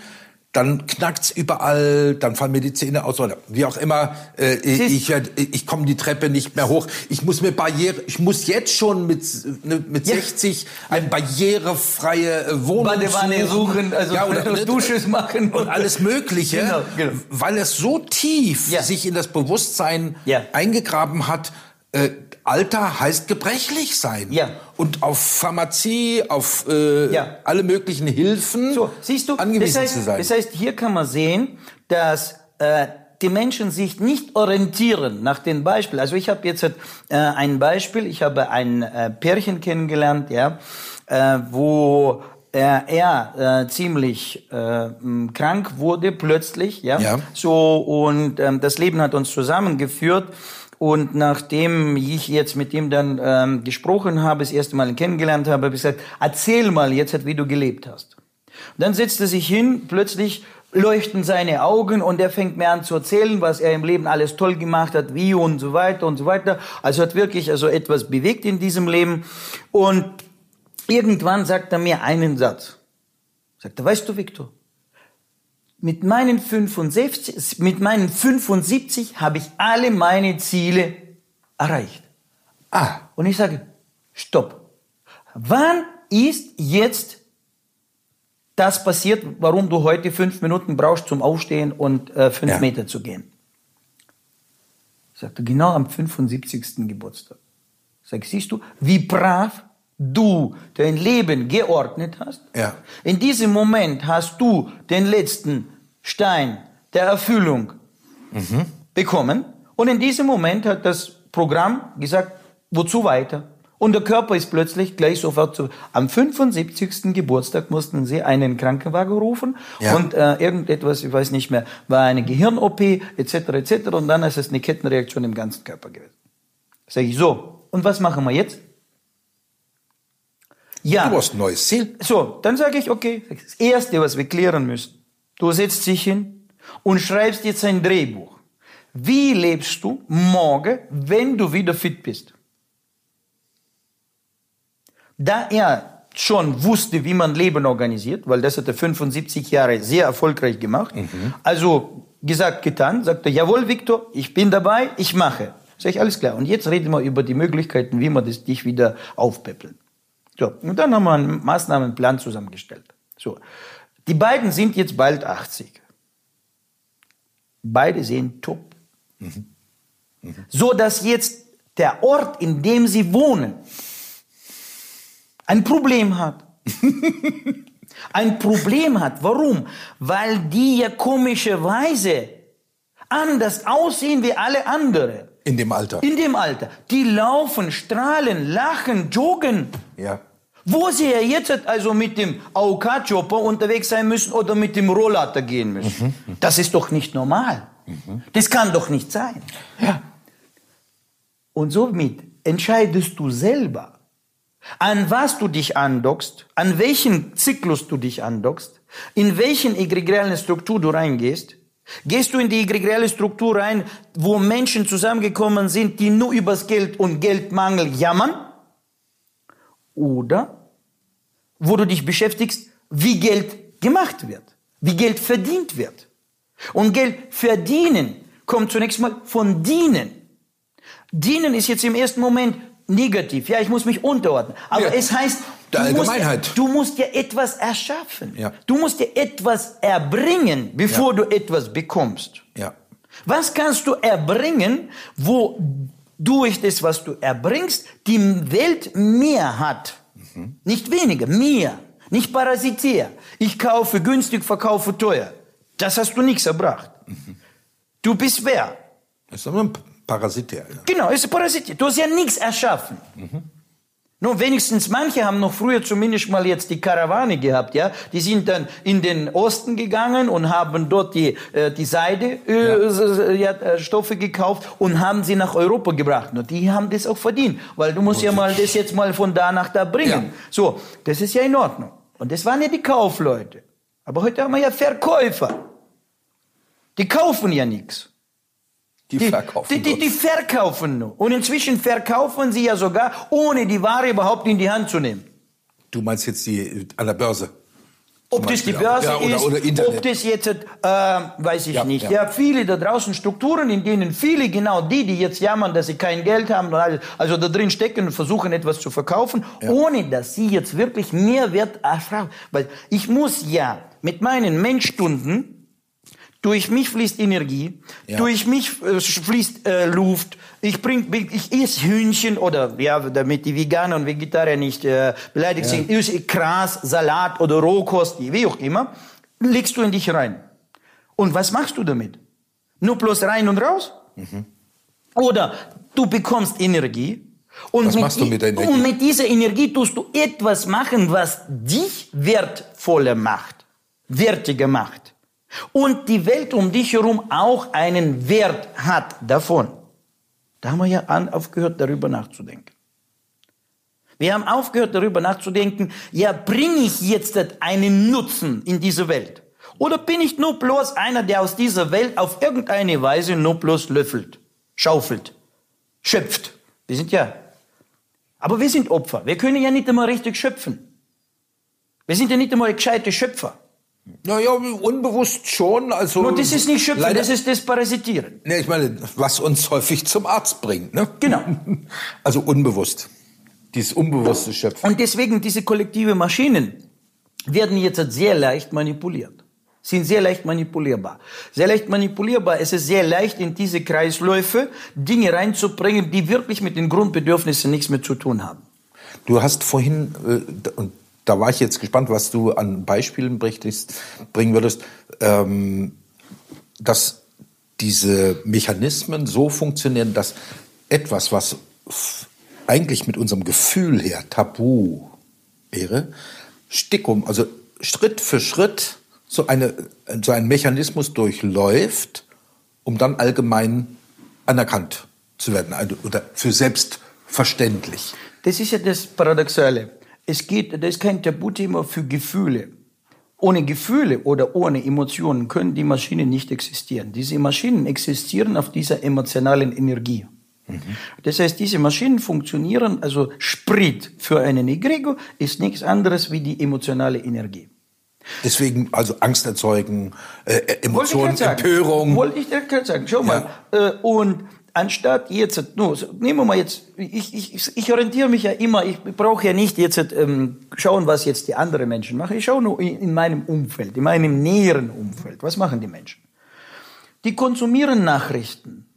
dann knackt's überall, dann fallen mir die Zähne aus oder wie auch immer. Äh, ich werd- ich komme die Treppe nicht mehr hoch. Ich muss mir Barriere, ich muss jetzt schon mit ne, mit Ja. 60 eine barrierefreie äh, Wohnung Badewanne suchen, also Dusches machen. und alles Mögliche, Genau, genau. weil es so tief Ja. sich in das Bewusstsein Ja. eingegraben hat. Äh, Alter heißt gebrechlich sein. Ja. Und auf Pharmazie, auf äh, Ja. alle möglichen Hilfen So, siehst du, angewiesen das heißt, zu sein. Das heißt, hier kann man sehen, dass äh, die Menschen sich nicht orientieren nach den Beispielen. Also ich habe jetzt äh, ein Beispiel, ich habe ein äh, Pärchen kennengelernt, ja, äh, wo er, er äh, ziemlich äh, krank wurde plötzlich, ja, Ja. so und ähm, das Leben hat uns zusammengeführt. Und nachdem ich jetzt mit ihm dann ähm, gesprochen habe, das erste Mal ihn kennengelernt habe, habe ich gesagt, erzähl mal jetzt, wie du gelebt hast. Und dann setzt er sich hin, plötzlich leuchten seine Augen und er fängt mir an zu erzählen, was er im Leben alles toll gemacht hat, wie und so weiter und so weiter. Also hat wirklich also etwas bewegt in diesem Leben. Und irgendwann sagt er mir einen Satz. Sagt er, weißt du, Viktor, mit meinen 65, mit meinen 75 habe ich alle meine Ziele erreicht. ah, Und ich sage, stopp. Wann ist jetzt das passiert, warum du heute fünf Minuten brauchst zum Aufstehen und äh, fünf Ja. Meter zu gehen? Sagte, genau am 75. Geburtstag. Sag, siehst du, wie brav du dein Leben geordnet hast? Ja. In diesem Moment hast du den letzten Stein der Erfüllung bekommen. Und in diesem Moment hat das Programm gesagt, wozu weiter? Und der Körper ist plötzlich gleich sofort zu. Am 75. Geburtstag mussten sie einen Krankenwagen rufen Ja. und äh, irgendetwas, ich weiß nicht mehr, war eine Gehirn-OP etc. etc. Und dann ist es eine Kettenreaktion im ganzen Körper gewesen. Sag ich so. Und was machen wir jetzt? Ja. Du hast ein neues Ziel. So, dann sage ich, okay, das Erste, was wir klären müssen, du setzt dich hin und schreibst jetzt ein Drehbuch. Wie lebst du morgen, wenn du wieder fit bist? Da er schon wusste, wie man Leben organisiert, weil das hat er 75 Jahre sehr erfolgreich gemacht, also gesagt, getan, sagt er, jawohl, Viktor, ich bin dabei, ich mache. Sag ich, alles klar. Und jetzt reden wir über die Möglichkeiten, wie wir das, dich wieder aufpäppeln. So, und dann haben wir einen Maßnahmenplan zusammengestellt. So, die beiden sind jetzt bald 80. Beide sehen top. So dass jetzt der Ort, in dem sie wohnen, ein Problem hat. ein Problem hat. Warum? Weil die ja komischerweise anders aussehen wie alle anderen. In dem Alter. In dem Alter. Die laufen, strahlen, lachen, joggen. Ja. Wo sie ja jetzt also mit dem AOK-Chopper unterwegs sein müssen oder mit dem Rollator gehen müssen. Das ist doch nicht normal. Das kann doch nicht sein. Ja. Und somit entscheidest du selber, an was du dich andockst, an welchen Zyklus du dich andockst, in welchen egregiale Struktur du reingehst. Gehst du in die egregiale Struktur rein, wo Menschen zusammengekommen sind, die nur übers Geld und Geldmangel jammern? Oder wo du dich beschäftigst, wie Geld gemacht wird, wie Geld verdient wird. Und Geld verdienen kommt zunächst mal von dienen. Dienen ist jetzt im ersten Moment negativ. Ja, ich muss mich unterordnen. Aber Ja. es heißt, du musst, ja, du musst ja etwas erschaffen. Ja. Du musst dir etwas erbringen, bevor du etwas bekommst. Ja. Was kannst du erbringen, wo durch das, was du erbringst, die Welt mehr hat? Nicht weniger, mehr. Nicht parasitär. Ich kaufe günstig, verkaufe teuer. Das hast du nichts erbracht. Du bist wer? Das ist aber ein Parasitär. Ja. Genau, ist parasitär. Du hast ja nichts erschaffen. Nun, wenigstens manche haben noch früher zumindest mal jetzt die Karawane gehabt, ja. Die sind dann in den Osten gegangen und haben dort die, äh, die Seide, äh, s- ja, äh, Stoffe gekauft und haben sie nach Europa gebracht. Und die haben das auch verdient, weil du musst ja mal das jetzt mal von da nach da bringen. Ja. So, das ist ja in Ordnung. Und das waren ja die Kaufleute. Aber heute haben wir ja Verkäufer. Die kaufen ja nichts. Die, verkaufen Die, die, die verkaufen nur. Und inzwischen verkaufen sie ja sogar, ohne die Ware überhaupt in die Hand zu nehmen. Du meinst jetzt die an der Börse? Ob das die auch. Börse Ja, oder- ist, oder Internet. ob das jetzt, äh, weiß ich Ja, nicht. ja. Ja. viele da draußen Strukturen, in denen viele, genau die, die jetzt jammern, dass sie kein Geld haben, und alles, also da drin stecken und versuchen etwas zu verkaufen, ohne dass sie jetzt wirklich Mehrwert erfragen. Weil ich muss ja mit meinen Menschstunden durch mich fließt Energie, Ja. durch mich äh, fließt äh, Luft. Ich bring, ich esse Hühnchen oder ja, damit die Veganer und Vegetarier nicht äh, beleidigt sind, ich esse Gras, Salat oder Rohkost, wie auch immer, legst du in dich rein. Und was machst du damit? Nur bloß rein und raus? Oder du bekommst Energie. Und Was machst du mit Energie? Und mit dieser Energie tust du etwas machen, was dich wertvoller macht, wertiger macht. Und die Welt um dich herum auch einen Wert hat davon. Da haben wir ja aufgehört, darüber nachzudenken. Wir haben aufgehört, darüber nachzudenken, ja, bringe ich jetzt einen Nutzen in diese Welt? Oder bin ich nur bloß einer, der aus dieser Welt auf irgendeine Weise nur bloß löffelt, schaufelt, schöpft? Wir sind ja. Aber wir sind Opfer. Wir können ja nicht einmal richtig schöpfen. Wir sind ja nicht einmal gescheite Schöpfer. Naja, unbewusst schon. Also Nur das ist nicht Schöpfen, leider, das ist das Parasitieren. Ne, ich meine, was uns häufig zum Arzt bringt, ne? Genau. Also unbewusst. Dieses unbewusste Schöpfen. Und deswegen diese kollektive Maschinen werden jetzt sehr leicht manipuliert. Sind sehr leicht manipulierbar. Sehr leicht manipulierbar. Es ist sehr leicht, in diese Kreisläufe Dinge reinzubringen, die wirklich mit den Grundbedürfnissen nichts mehr zu tun haben. Du hast vorhin, äh, und da war ich jetzt gespannt, was du an Beispielen bringen würdest, ähm, dass diese Mechanismen so funktionieren, dass etwas, was eigentlich mit unserem Gefühl her tabu wäre, Stickum, also Schritt für Schritt so, eine, so ein Mechanismus durchläuft, um dann allgemein anerkannt zu werden also, oder für selbstverständlich. Das ist ja das Paradoxale. Es geht, das ist kein Tabuthema für Gefühle. Ohne Gefühle oder ohne Emotionen können die Maschinen nicht existieren. Diese Maschinen existieren auf dieser emotionalen Energie. Mhm. Das heißt, diese Maschinen funktionieren, also Sprit für einen Egregor ist nichts anderes wie die emotionale Energie. Deswegen also Angst erzeugen, äh, Emotionen, Empörung. Wollte ich dir gerade sagen. Schau mal. Ja. Äh, und anstatt jetzt, no, nehmen wir mal jetzt, ich, ich, ich orientiere mich ja immer, ich brauche ja nicht jetzt ähm, schauen, was jetzt die anderen Menschen machen. Ich schaue nur in, in meinem Umfeld, in meinem näheren Umfeld. Was machen die Menschen? Die konsumieren Nachrichten.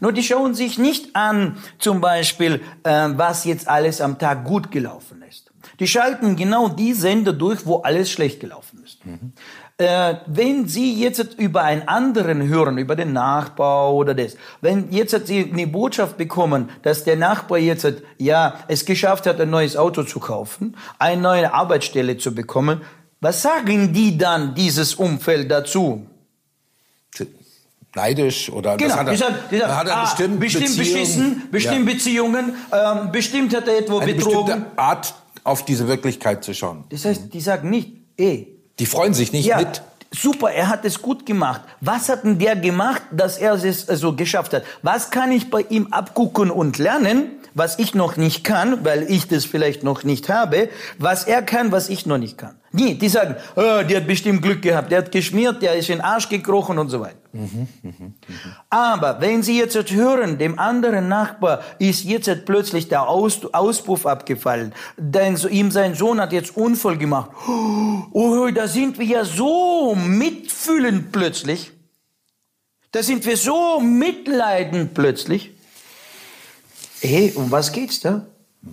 Nur die schauen sich nicht an, zum Beispiel, äh, was jetzt alles am Tag gut gelaufen ist. Die schalten genau die Sender durch, wo alles schlecht gelaufen ist. Mhm. Äh, wenn Sie jetzt über einen anderen hören, über den Nachbar oder das, wenn jetzt Sie eine Botschaft bekommen, dass der Nachbar jetzt ja es geschafft hat, ein neues Auto zu kaufen, eine neue Arbeitsstelle zu bekommen, was sagen die dann dieses Umfeld dazu? neidisch oder genau, das hat er, die sagen, hat er ah, bestimmt, bestimmt beschissen, bestimmt ja. Beziehungen, ähm, bestimmt hat er etwa Eine betrogen. bestimmte Art auf diese Wirklichkeit zu schauen. Das heißt, die sagen nicht, ey. Die freuen sich nicht ja, mit. Super, er hat es gut gemacht. Was hat denn der gemacht, dass er es also geschafft hat? Was kann ich bei ihm abgucken und lernen, was ich noch nicht kann, weil ich das vielleicht noch nicht habe, was er kann, was ich noch nicht kann? Nie, die sagen, oh, der hat bestimmt Glück gehabt, der hat geschmiert, der ist in den Arsch gekrochen und so weiter. Mhm, mh, mh. Aber wenn Sie jetzt hören, dem anderen Nachbar ist jetzt plötzlich der Aus, Auspuff abgefallen, denn ihm sein Sohn hat jetzt Unfall gemacht, oh, da sind wir ja so mitfühlend plötzlich, da sind wir so mitleidend plötzlich. Hey, um was geht's da?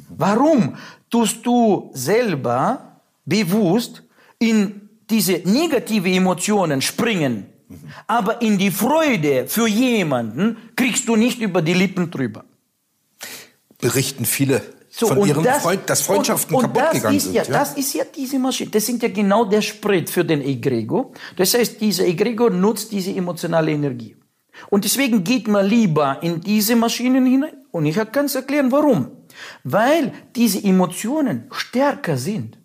Warum tust du selber bewusst in diese negative Emotionen springen, aber in die Freude für jemanden kriegst du nicht über die Lippen drüber. Berichten viele so, von ihren das, Freund, dass Freundschaften und, und kaputt gegangen sind. Ja, ja, Das ist ja diese Maschine. Das sind ja genau der Sprit für den Egregor. Das heißt, dieser Egregor nutzt diese emotionale Energie. Und deswegen geht man lieber in diese Maschinen hinein. Und ich kann es erklären, warum. Weil diese Emotionen stärker sind.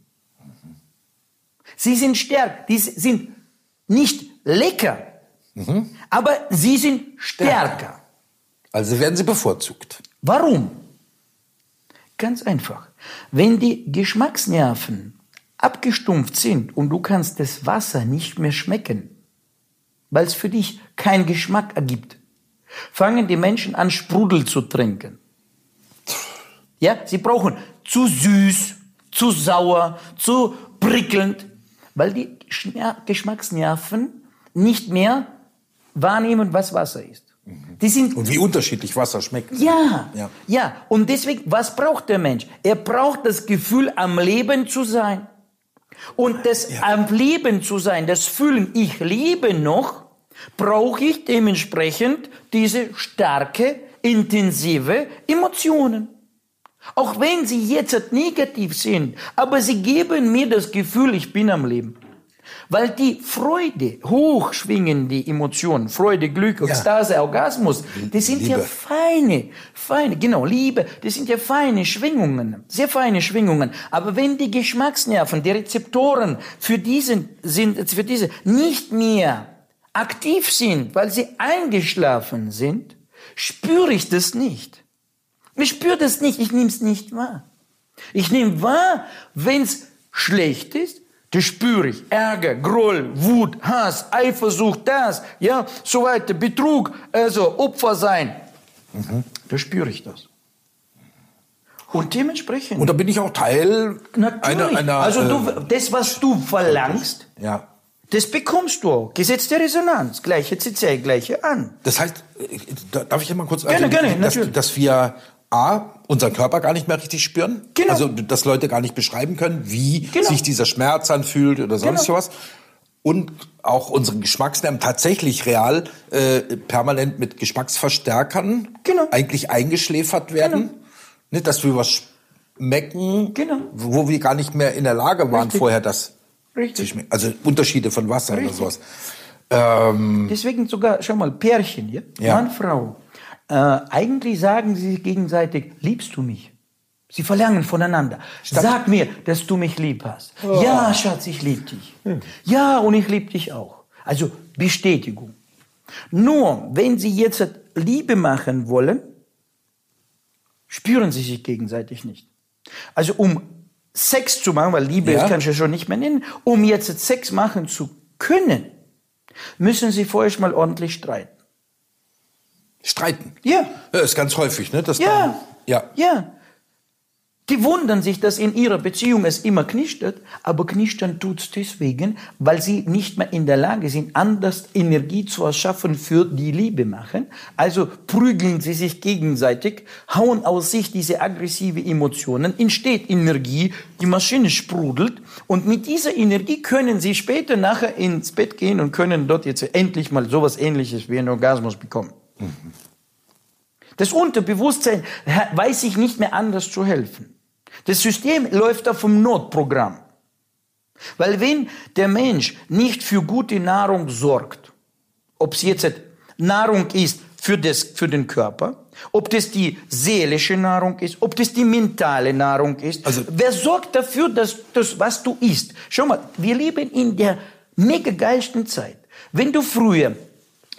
Sie sind stärker. Die sind nicht lecker, mhm. aber sie sind stärker. Also werden sie bevorzugt. Warum? Ganz einfach. Wenn die Geschmacksnerven abgestumpft sind und du kannst das Wasser nicht mehr schmecken, weil es für dich keinen Geschmack ergibt, fangen die Menschen an, Sprudel zu trinken. Ja, sie brauchen zu süß, zu sauer, zu prickelnd weil die Geschmacksnerven nicht mehr wahrnehmen, was Wasser ist. Die sind und wie unterschiedlich Wasser schmeckt. Ja, ja, ja. Und deswegen, was braucht der Mensch? Er braucht das Gefühl, am Leben zu sein. Und das ja. am Leben zu sein, das Fühlen, ich lebe noch, brauche ich dementsprechend diese starke, intensive Emotionen. Auch wenn sie jetzt negativ sind, aber sie geben mir das Gefühl, ich bin am Leben. Weil die Freude, hochschwingende Emotionen, Freude, Glück, Ekstase, ja. Orgasmus, das sind Liebe. ja feine, feine, genau, Liebe, das sind ja feine Schwingungen, sehr feine Schwingungen. Aber wenn die Geschmacksnerven, die Rezeptoren für diese, sind, für diese nicht mehr aktiv sind, weil sie eingeschlafen sind, spüre ich das nicht. Ich spüre das nicht, ich nehme es nicht wahr. Ich nehme wahr, wenn es schlecht ist, das spüre ich. Ärger, Groll, Wut, Hass, Eifersucht, das, ja, so weiter, Betrug, also Opfer sein. Mhm. Da spüre ich das. Und dementsprechend. Und da bin ich auch Teil Natürlich. einer, einer. Also du, äh, das, was du verlangst, ja. Das bekommst du auch. Gesetz der Resonanz. Gleiche CC, gleiche an. Das heißt, äh, darf ich ja mal kurz, gerne, also, gerne, dass, dass wir A, unseren Körper gar nicht mehr richtig spüren. Genau. Also, dass Leute gar nicht beschreiben können, wie genau. sich dieser Schmerz anfühlt oder sonst genau. was. Und auch unsere Geschmacksnerven tatsächlich real äh, permanent mit Geschmacksverstärkern genau. eigentlich eingeschläfert werden. Genau. Nicht, dass wir was schmecken, Genau. wo wir gar nicht mehr in der Lage waren, Richtig. vorher das Richtig. Also Unterschiede von Wasser Richtig. oder sowas. Ähm, Deswegen sogar, schau mal, Pärchen, ja? Ja. Mann, Frau. Äh, eigentlich sagen sie sich gegenseitig, liebst du mich? Sie verlangen voneinander. Sag mir, dass du mich lieb hast. Oh. Ja, Schatz, ich lieb dich. Hm. Ja, und ich lieb dich auch. Also Bestätigung. Nur, wenn sie jetzt Liebe machen wollen, spüren sie sich gegenseitig nicht. Also um Sex zu machen, weil Liebe Ja. das kann ich ja schon nicht mehr nennen, um jetzt Sex machen zu können, müssen sie vorher schon mal ordentlich streiten. streiten. Ja. Ja, ist ganz häufig, ne? Dass Ja. dann, ja. Ja. Die wundern sich, dass in ihrer Beziehung es immer knistert, aber knistern tut's deswegen, weil sie nicht mehr in der Lage sind, anders Energie zu erschaffen für die Liebe machen. Also prügeln sie sich gegenseitig, hauen aus sich diese aggressive Emotionen, entsteht Energie, die Maschine sprudelt und mit dieser Energie können sie später nachher ins Bett gehen und können dort jetzt endlich mal sowas ähnliches wie einen Orgasmus bekommen. Das Unterbewusstsein weiß sich nicht mehr anders zu helfen. Das System läuft auf dem Notprogramm. Weil wenn der Mensch nicht für gute Nahrung sorgt, ob es jetzt Nahrung ist für, das, für den Körper, ob das die seelische Nahrung ist, ob das die mentale Nahrung ist, Also- wer sorgt dafür, dass das, was du isst? Schau mal, wir leben in der mega geilsten Zeit. Wenn du früher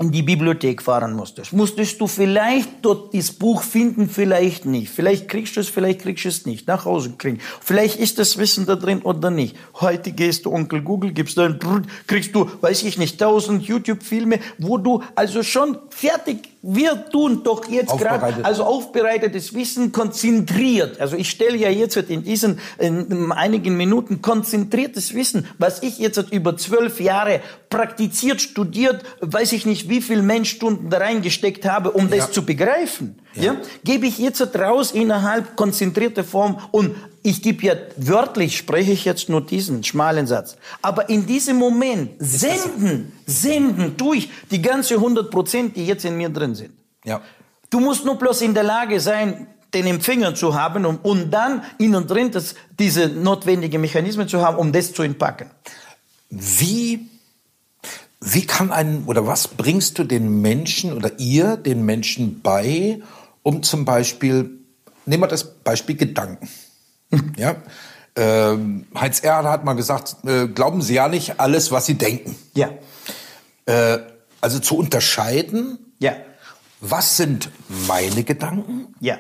in die Bibliothek fahren musstest, musstest du vielleicht dort das Buch finden, vielleicht nicht. Vielleicht kriegst du es, vielleicht kriegst du es nicht. Nach Hause kriegen. Vielleicht ist das Wissen da drin oder nicht. Heute gehst du Onkel Google, gibst dann, kriegst du, weiß ich nicht, tausend YouTube-Filme, wo du also schon fertig, wir tun doch jetzt gerade, also aufbereitetes Wissen konzentriert. Also ich stelle ja jetzt in diesen in einigen Minuten konzentriertes Wissen, was ich jetzt über zwölf Jahre praktiziert, studiert, weiß ich nicht, wie viel Menschstunden da reingesteckt habe, um das Ja. zu begreifen. Ja. Gebe ich jetzt raus innerhalb konzentrierter Form und ich gebe ja wörtlich, spreche ich jetzt nur diesen schmalen Satz. Aber in diesem Moment senden, senden tue ich die ganze 100 Prozent, die jetzt in mir drin sind. Ja. Du musst nur bloß in der Lage sein, den Empfänger zu haben und, und dann innen drin das, diese notwendigen Mechanismen zu haben, um das zu entpacken. Wie, wie kann ein, oder was bringst du den Menschen oder ihr den Menschen bei, um zum Beispiel, nehmen wir das Beispiel Gedanken. ja? Ähm, Heinz Erhard hat mal gesagt, äh, glauben Sie ja nicht alles, was Sie denken. Ja, Äh, also zu unterscheiden, ja, was sind meine Gedanken ja,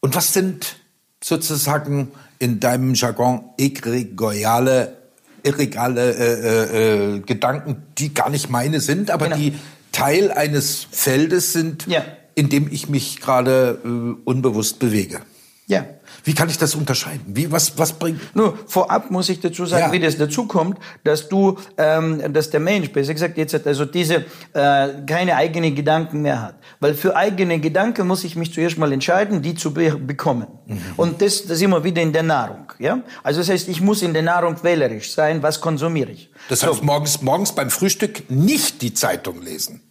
und was sind sozusagen in deinem Jargon egregiale, irregale äh, äh, äh, Gedanken, die gar nicht meine sind, aber Genau. die Teil eines Feldes sind, Ja. In dem ich mich gerade äh, unbewusst bewege. ja. Wie kann ich das unterscheiden? Wie, was, was bringt? Nur vorab muss ich dazu sagen, Ja. wie das dazu kommt, dass du, ähm, dass der Mensch, besser gesagt jetzt hat, also diese äh, keine eigenen Gedanken mehr hat, weil für eigene Gedanken muss ich mich zuerst mal entscheiden, die zu be bekommen. Mhm. Und das, das immer wieder in der Nahrung, ja. Also das heißt, ich muss in der Nahrung wählerisch sein, was konsumiere ich. Das heißt, morgens, morgens beim Frühstück nicht die Zeitung lesen.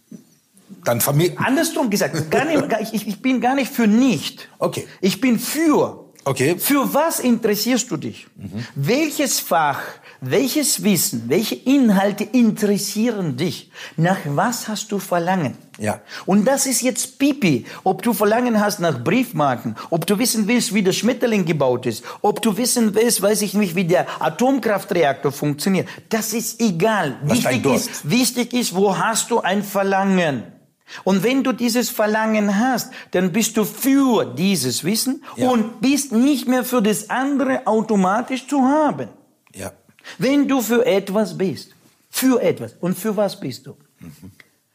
Dann Familie. Andersrum gesagt, gar nicht, ich, ich bin gar nicht für nicht. Okay. Ich bin für. Okay. Für was interessierst du dich? Welches Fach, welches Wissen, welche Inhalte interessieren dich? Nach was hast du Verlangen? Ja. Und das ist jetzt Pipi. Ob du Verlangen hast nach Briefmarken, ob du wissen willst, wie der Schmetterling gebaut ist, ob du wissen willst, weiß ich nicht, wie der Atomkraftreaktor funktioniert. Das ist egal. Was Wichtig ist, wichtig ist, wo hast du ein Verlangen? Und wenn du dieses Verlangen hast, dann bist du für dieses Wissen Ja. und bist nicht mehr für das andere automatisch zu haben. Ja. Wenn du für etwas bist, für etwas. Und für was bist du?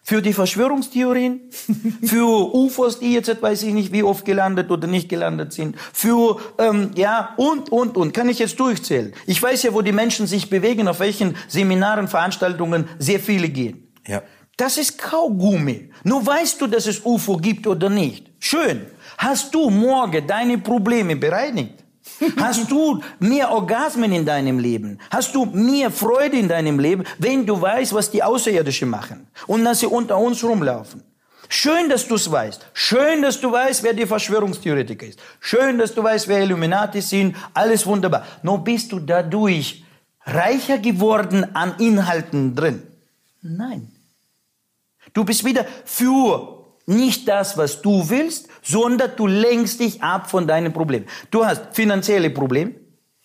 Für die Verschwörungstheorien? für UFOs, die jetzt weiß ich nicht, wie oft gelandet oder nicht gelandet sind? Für, ähm, ja, und, und, und. Kann ich jetzt durchzählen? Ich weiß ja, wo die Menschen sich bewegen, auf welchen Seminaren, Veranstaltungen sehr viele gehen. Ja. Das ist Kaugummi. Nur weißt du, dass es UFO gibt oder nicht. Schön. Hast du morgen deine Probleme bereinigt? Hast du mehr Orgasmen in deinem Leben? Hast du mehr Freude in deinem Leben, wenn du weißt, was die Außerirdischen machen und dass sie unter uns rumlaufen? Schön, dass du es weißt. Schön, dass du weißt, wer die Verschwörungstheoretiker ist. Schön, dass du weißt, wer Illuminati sind. Alles wunderbar. Nur bist du dadurch reicher geworden an Inhalten drin. Nein. Du bist wieder für nicht das, was du willst, sondern du lenkst dich ab von deinen Problemen. Du hast finanzielle Probleme.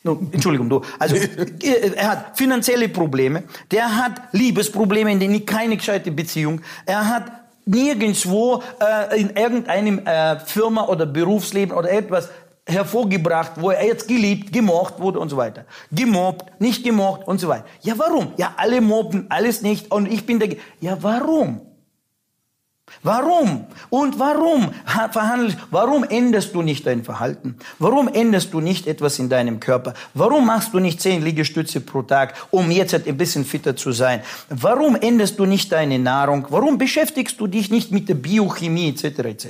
No, Entschuldigung, du. Also er hat finanzielle Probleme, der hat Liebesprobleme, in denen keine gescheite Beziehung. Er hat nirgendwo äh, in irgendeinem äh, Firma oder Berufsleben oder etwas hervorgebracht, wo er jetzt geliebt, gemocht wurde und so weiter. Gemobbt, nicht gemocht und so weiter. Ja, warum? Ja, alle mobben, alles nicht und ich bin der... Ja, warum? Warum? Und warum verhandelst, warum änderst du nicht dein Verhalten? Warum änderst du nicht etwas in deinem Körper? Warum machst du nicht zehn Liegestütze pro Tag, um jetzt ein bisschen fitter zu sein? Warum änderst du nicht deine Nahrung? Warum beschäftigst du dich nicht mit der Biochemie etc. etc.?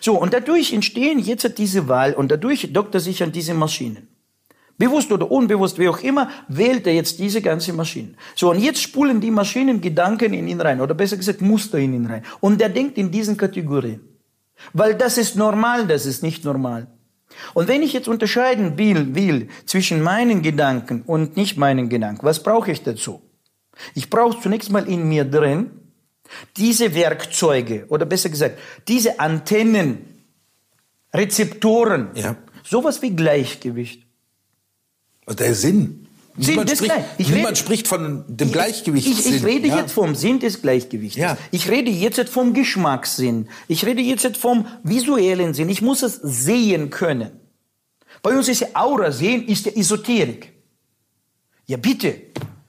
So, und dadurch entstehen jetzt diese Wahl und dadurch dockt er sich an diese Maschinen. Bewusst oder unbewusst, wie auch immer, wählt er jetzt diese ganze Maschine. So, und jetzt spulen die Maschinen Gedanken in ihn rein, oder besser gesagt Muster in ihn rein. Und er denkt in diesen Kategorien. Weil das ist normal, das ist nicht normal. Und wenn ich jetzt unterscheiden will, will zwischen meinen Gedanken und nicht meinen Gedanken, was brauche ich dazu? Ich brauche zunächst mal in mir drin diese Werkzeuge, oder besser gesagt, diese Antennen, Rezeptoren, ja. sowas wie Gleichgewicht. Der Sinn. Sinn niemand, spricht, niemand rede, spricht, von dem Gleichgewicht. Ich, ich, ich, rede ja. jetzt vom Sinn des Gleichgewichts. Ja. Ich rede jetzt vom Geschmackssinn. Ich rede jetzt vom visuellen Sinn. Ich muss es sehen können. Bei uns ist ja Aura sehen, ist ja Esoterik. Ja bitte.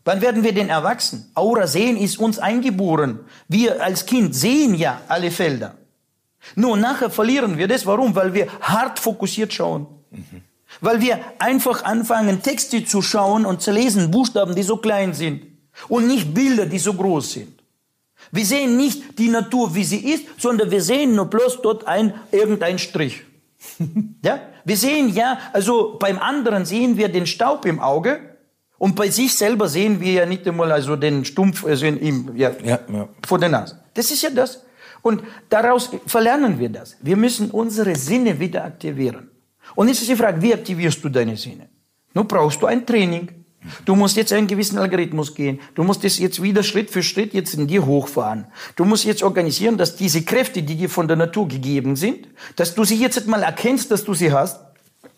Wann werden wir denn erwachsen? Aura sehen ist uns eingeboren. Wir als Kind sehen ja alle Felder. Nur nachher verlieren wir das. Warum? Weil wir hart fokussiert schauen. Mhm. Weil wir einfach anfangen, Texte zu schauen und zu lesen, Buchstaben, die so klein sind und nicht Bilder, die so groß sind. Wir sehen nicht die Natur, wie sie ist, sondern wir sehen nur bloß dort ein, irgendein Strich. ja? Wir sehen ja, also beim anderen sehen wir den Staub im Auge und bei sich selber sehen wir ja nicht einmal also den Stumpf also in ihm, ja, ja, ja. vor der Nase. Das ist ja das. Und daraus verlernen wir das. Wir müssen unsere Sinne wieder aktivieren. Und jetzt ist die Frage, wie aktivierst du deine Sinne? Nun brauchst du ein Training. Du musst jetzt einen gewissen Algorithmus gehen. Du musst das jetzt wieder Schritt für Schritt jetzt in dir hochfahren. Du musst jetzt organisieren, dass diese Kräfte, die dir von der Natur gegeben sind, dass du sie jetzt mal erkennst, dass du sie hast,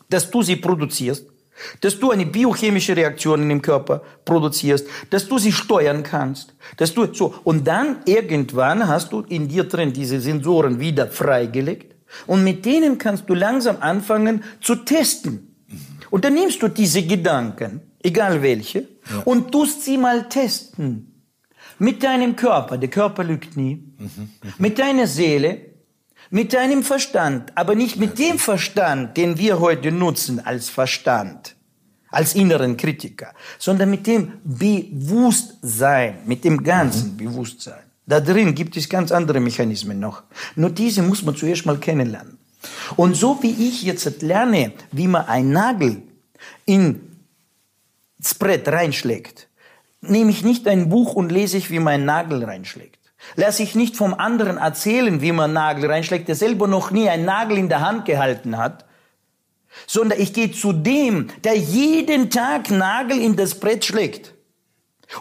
dass du sie produzierst, dass du eine biochemische Reaktion in dem Körper produzierst, dass du sie steuern kannst, dass du so und dann irgendwann hast du in dir drin diese Sensoren wieder freigelegt und mit denen kannst du langsam anfangen zu testen. Und dann nimmst du diese Gedanken, egal welche, ja. und tust sie mal testen. Mit deinem Körper, der Körper lügt nie, mhm. Mhm. mit deiner Seele, mit deinem Verstand, aber nicht mit dem Verstand, den wir heute nutzen als Verstand, als inneren Kritiker, sondern mit dem Bewusstsein, mit dem ganzen mhm. Bewusstsein. Da drin gibt es ganz andere Mechanismen noch. Nur diese muss man zuerst mal kennenlernen. Und so wie ich jetzt lerne, wie man einen Nagel ins Brett reinschlägt, nehme ich nicht ein Buch und lese ich, wie man einen Nagel reinschlägt. Lass ich nicht vom anderen erzählen, wie man Nagel reinschlägt, der selber noch nie einen Nagel in der Hand gehalten hat, sondern ich gehe zu dem, der jeden Tag Nagel in das Brett schlägt.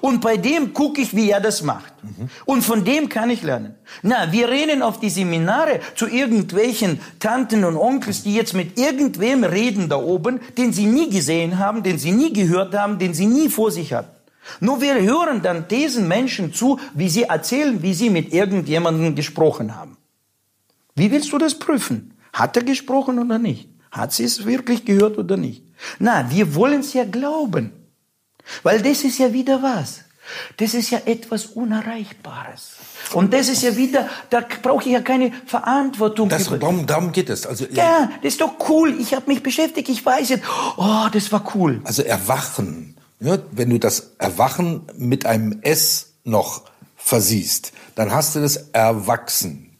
Und bei dem gucke ich, wie er das macht. Mhm. Und von dem kann ich lernen. Na, wir rennen auf die Seminare zu irgendwelchen Tanten und Onkels, die jetzt mit irgendwem reden da oben, den sie nie gesehen haben, den sie nie gehört haben, den sie nie vor sich hatten. Nur wir hören dann diesen Menschen zu, wie sie erzählen, wie sie mit irgendjemandem gesprochen haben. Wie willst du das prüfen? Hat er gesprochen oder nicht? Hat sie es wirklich gehört oder nicht? Na, wir wollen es ja glauben. Weil das ist ja wieder was? Das ist ja etwas Unerreichbares. Und das ist ja wieder, da brauche ich ja keine Verantwortung. Das, darum, darum geht es. Also, ja, das ist doch cool. Ich habe mich beschäftigt, ich weiß jetzt, oh, das war cool. Also Erwachen, ja, wenn du das Erwachen mit einem S noch versiehst, dann hast du das Erwachsen.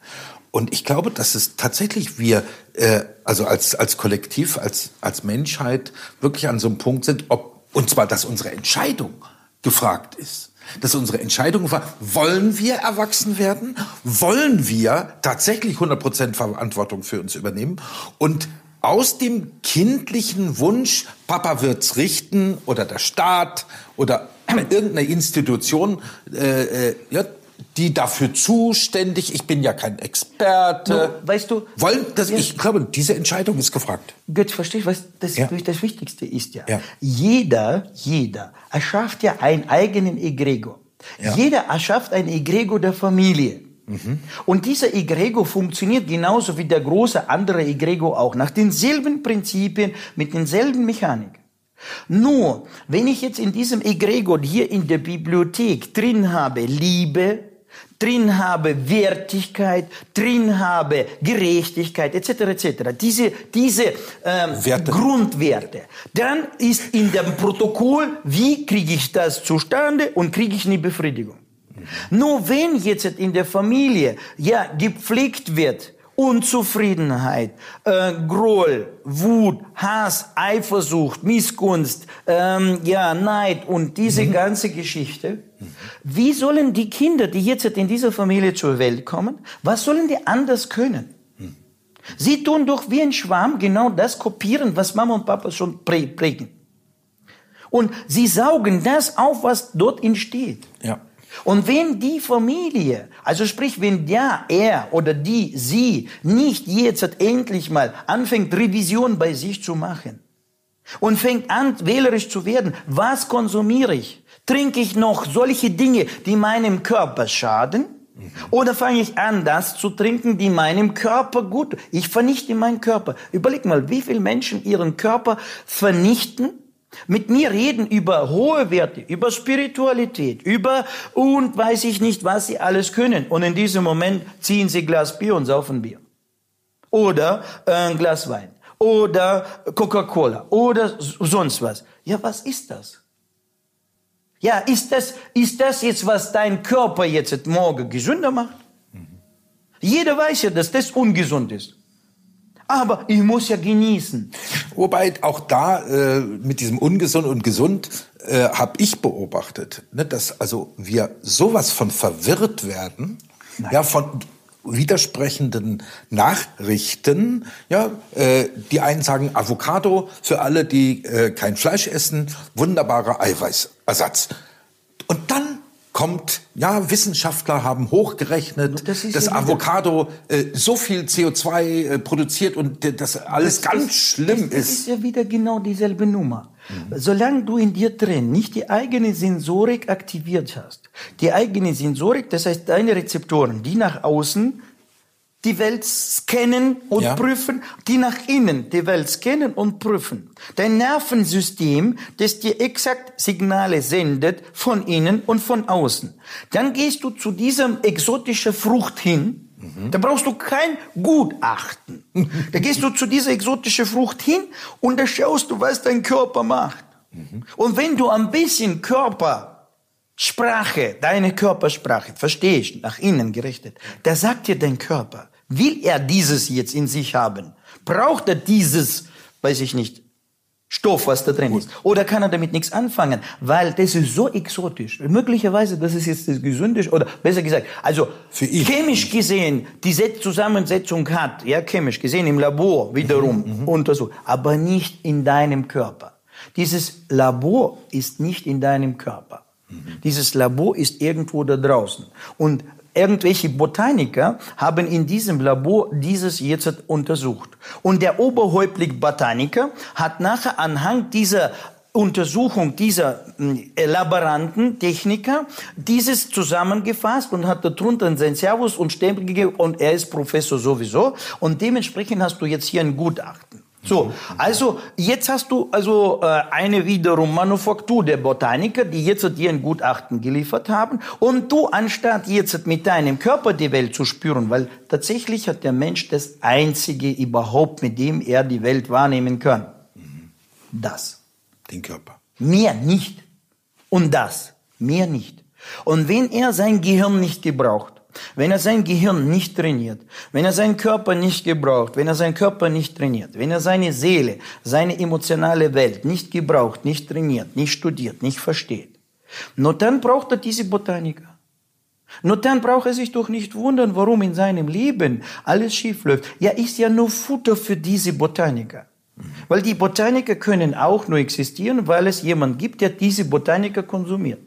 Und ich glaube, dass es tatsächlich wir, äh, also als, als Kollektiv, als, als Menschheit wirklich an so einem Punkt sind, ob und zwar, dass unsere Entscheidung gefragt ist. dass unsere Entscheidung war, wollen wir erwachsen werden? Wollen wir tatsächlich 100% Verantwortung für uns übernehmen? Und aus dem kindlichen Wunsch, Papa wird's richten oder der Staat oder irgendeine Institution, äh, äh, ja, die dafür zuständig, ich bin ja kein Experte. No, weißt du, wollen, das, ja. ich glaube, diese Entscheidung ist gefragt. Götz, verstehst du, was das, ja. das Wichtigste ist ja. ja. Jeder, jeder erschafft ja einen eigenen Egregor. Ja. Jeder erschafft ein Egregor der Familie. Mhm. Und dieser Egrego funktioniert genauso wie der große andere Egrego auch, nach denselben Prinzipien, mit denselben Mechaniken. Nur, wenn ich jetzt in diesem Egregor hier in der Bibliothek drin habe Liebe, drin habe Wertigkeit, drin habe Gerechtigkeit etc. etc. Diese, diese ähm, Grundwerte. Dann ist in dem Protokoll, wie kriege ich das zustande und kriege ich eine Befriedigung. Nur wenn jetzt in der Familie ja gepflegt wird, Unzufriedenheit, äh, Groll, Wut, Hass, Eifersucht, Missgunst, ähm, ja, Neid und diese mhm. ganze Geschichte. Wie sollen die Kinder, die jetzt in dieser Familie zur Welt kommen, was sollen die anders können? Mhm. Sie tun doch wie ein Schwarm genau das kopieren, was Mama und Papa schon prägen. Und sie saugen das auf, was dort entsteht. Ja. Und wenn die Familie, also sprich, wenn der, er oder die, sie nicht jetzt endlich mal anfängt, Revision bei sich zu machen und fängt an, wählerisch zu werden, was konsumiere ich? Trinke ich noch solche Dinge, die meinem Körper schaden? Oder fange ich an, das zu trinken, die meinem Körper gut? Ich vernichte meinen Körper. Überleg mal, wie viele Menschen ihren Körper vernichten, mit mir reden über hohe Werte, über Spiritualität, über und weiß ich nicht, was sie alles können. Und in diesem Moment ziehen sie Glas Bier und saufen Bier. Oder äh, ein Glas Wein. Oder Coca-Cola. Oder sonst was. Ja, was ist das? Ja, ist das, ist das jetzt, was dein Körper jetzt morgen gesünder macht? Mhm. Jeder weiß ja, dass das ungesund ist. Aber ich muss ja genießen. Wobei auch da äh, mit diesem ungesund und gesund äh, habe ich beobachtet, ne, dass also wir sowas von verwirrt werden, Nein. ja von widersprechenden Nachrichten. Ja, äh, die einen sagen Avocado für alle, die äh, kein Fleisch essen, wunderbarer Eiweißersatz. Und dann kommt, ja, Wissenschaftler haben hochgerechnet, das dass Avocado äh, so viel CO2 äh, produziert und äh, das alles das ganz ist, schlimm das, ist. Das ist ja wieder genau dieselbe Nummer. Mhm. Solange du in dir drin nicht die eigene Sensorik aktiviert hast, die eigene Sensorik, das heißt deine Rezeptoren, die nach außen die Welt scannen und ja. prüfen, die nach innen die Welt scannen und prüfen. Dein Nervensystem, das dir exakt Signale sendet von innen und von außen. Dann gehst du zu diesem exotischen Frucht hin. Mhm. Da brauchst du kein Gutachten. da gehst du zu dieser exotischen Frucht hin und da schaust du, was dein Körper macht. Mhm. Und wenn du ein bisschen Körper Sprache, deine Körpersprache, verstehst, nach innen gerichtet, da sagt dir dein Körper, will er dieses jetzt in sich haben? Braucht er dieses, weiß ich nicht, Stoff, was da drin Gut. ist? Oder kann er damit nichts anfangen? Weil das ist so exotisch. Möglicherweise, das ist jetzt das Gesündeste, oder besser gesagt, also chemisch gesehen, diese Zusammensetzung hat, ja, chemisch gesehen im Labor wiederum mhm, mhm. untersucht, aber nicht in deinem Körper. Dieses Labor ist nicht in deinem Körper. Dieses Labor ist irgendwo da draußen. Und irgendwelche Botaniker haben in diesem Labor dieses jetzt untersucht. Und der Oberhäuptling Botaniker hat nachher anhand dieser Untersuchung dieser hm, Laboranten, Techniker, dieses zusammengefasst und hat darunter sein Servus und Stempel gegeben und er ist Professor sowieso und dementsprechend hast du jetzt hier ein Gutachten. So, also jetzt hast du also äh, eine wiederum Manufaktur der Botaniker, die jetzt dir ein Gutachten geliefert haben und du anstatt jetzt mit deinem Körper die Welt zu spüren, weil tatsächlich hat der Mensch das einzige überhaupt, mit dem er die Welt wahrnehmen kann. Das. Den Körper. Mehr nicht. Und das. Mehr nicht. Und wenn er sein Gehirn nicht gebraucht, wenn er sein Gehirn nicht trainiert, wenn er seinen Körper nicht gebraucht, wenn er seinen Körper nicht trainiert, wenn er seine Seele, seine emotionale Welt nicht gebraucht, nicht trainiert, nicht studiert, nicht versteht, Nur dann braucht er diese Botaniker. Nur dann braucht er sich doch nicht wundern, warum in seinem Leben alles schief läuft. Ja, ist ja nur Futter für diese Botaniker. Weil die Botaniker können auch nur existieren, weil es jemand gibt, der diese Botaniker konsumiert.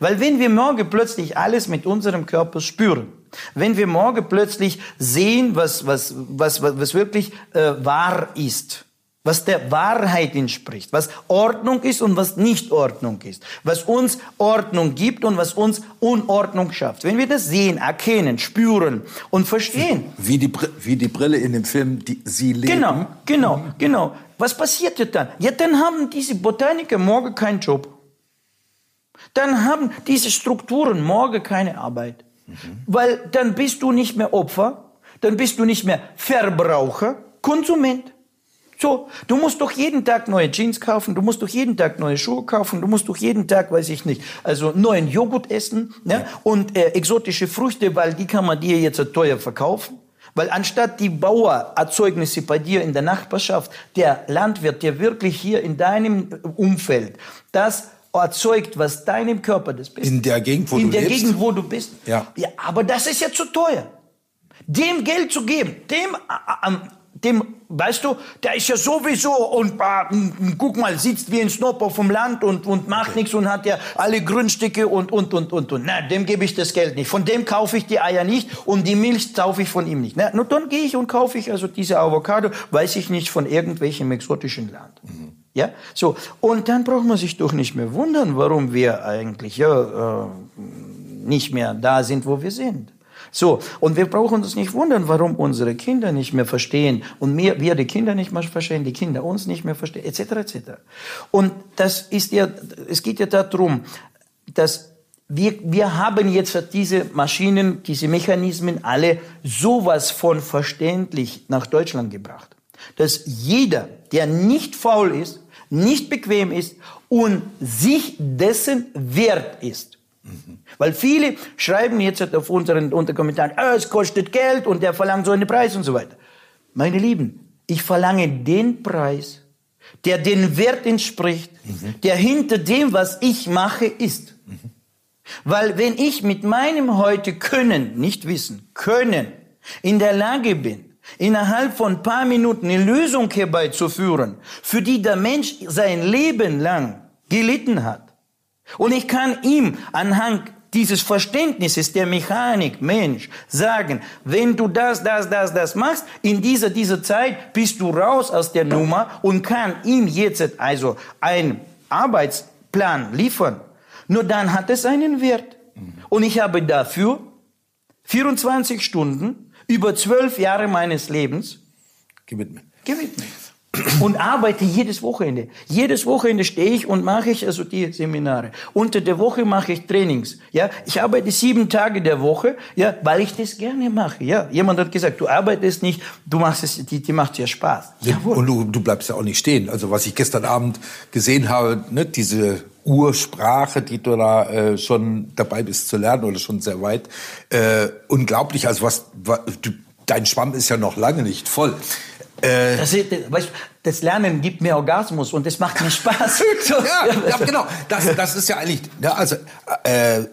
Weil wenn wir morgen plötzlich alles mit unserem Körper spüren, wenn wir morgen plötzlich sehen, was, was, was, was, wirklich äh, wahr ist, was der Wahrheit entspricht, was Ordnung ist und was nicht Ordnung ist, was uns Ordnung gibt und was uns Unordnung schafft. Wenn wir das sehen, erkennen, spüren und verstehen. Wie die, wie die Brille in dem Film, die sie leben. Genau, genau, genau. Was passiert jetzt dann? Ja, dann haben diese Botaniker morgen keinen Job. Dann haben diese Strukturen morgen keine Arbeit. Mhm. Weil dann bist du nicht mehr Opfer, dann bist du nicht mehr Verbraucher, Konsument. So, du musst doch jeden Tag neue Jeans kaufen, du musst doch jeden Tag neue Schuhe kaufen, du musst doch jeden Tag, weiß ich nicht, also neuen Joghurt essen ne? Ja. und äh, exotische Früchte, weil die kann man dir jetzt teuer verkaufen. Weil anstatt die Bauererzeugnisse bei dir in der Nachbarschaft, der Landwirt, der wirklich hier in deinem Umfeld das erzeugt, was deinem Körper das bist. In der Gegend, wo in du der lebst. Gegend, wo du bist. Ja. ja. Aber das ist ja zu teuer. Dem Geld zu geben, dem äh, dem, weißt du, der ist ja sowieso und äh, guck mal, sitzt wie ein Snob auf dem Land und, und macht nichts und hat ja alle Grundstücke und, und, und, und, und. Na, dem gebe ich das Geld nicht. Von dem kaufe ich die Eier nicht und die Milch kaufe ich von ihm nicht. Na, nur dann gehe ich und kaufe ich also diese Avocado, weiß ich nicht, von irgendwelchem exotischen Land. Mhm. Ja, so. Und dann braucht man sich doch nicht mehr wundern, warum wir eigentlich ja, äh, nicht mehr da sind, wo wir sind. So, und wir brauchen uns nicht wundern, warum unsere Kinder nicht mehr verstehen und wir, wir die Kinder nicht mehr verstehen, die Kinder uns nicht mehr verstehen, etc. etc. Und das ist ja, es geht ja darum, dass wir, wir haben jetzt diese Maschinen, diese Mechanismen alle sowas von verständlich nach Deutschland gebracht, dass jeder, der nicht faul ist, nicht bequem ist und sich dessen wert ist, Mhm. Weil viele schreiben jetzt auf unseren Unterkommentaren, oh, es kostet Geld und der verlangt so einen Preis und so weiter. Meine Lieben, ich verlange den Preis, der den Wert entspricht, mhm. der hinter dem, was ich mache, ist. Mhm. Weil wenn ich mit meinem heute Können, nicht Wissen, Können, in der Lage bin, innerhalb von ein paar Minuten eine Lösung herbeizuführen, für die der Mensch sein Leben lang gelitten hat, und ich kann ihm anhand dieses Verständnisses der Mechanik, Mensch, sagen, wenn du das, das, das, das machst, in dieser, dieser Zeit bist du raus aus der Nummer und kann ihm jetzt also einen Arbeitsplan liefern. Nur dann hat es einen Wert. Und ich habe dafür 24 Stunden über zwölf Jahre meines Lebens gewidmet. gewidmet und arbeite jedes Wochenende. Jedes Wochenende stehe ich und mache ich also die Seminare. Unter der Woche mache ich Trainings. Ja, ich arbeite sieben Tage der Woche, ja, weil ich das gerne mache. Ja, jemand hat gesagt, du arbeitest nicht, du machst es, die, die macht ja Spaß. Ja, und du, du bleibst ja auch nicht stehen. Also was ich gestern Abend gesehen habe, ne, diese Ursprache, die du da äh, schon dabei bist zu lernen oder schon sehr weit, äh, unglaublich. Also was, was du, dein Schwamm ist ja noch lange nicht voll. Äh, das, weißt, das Lernen gibt mir Orgasmus und das macht mir Spaß. ja, ja, genau. Das, das ist ja eigentlich, ja, also äh,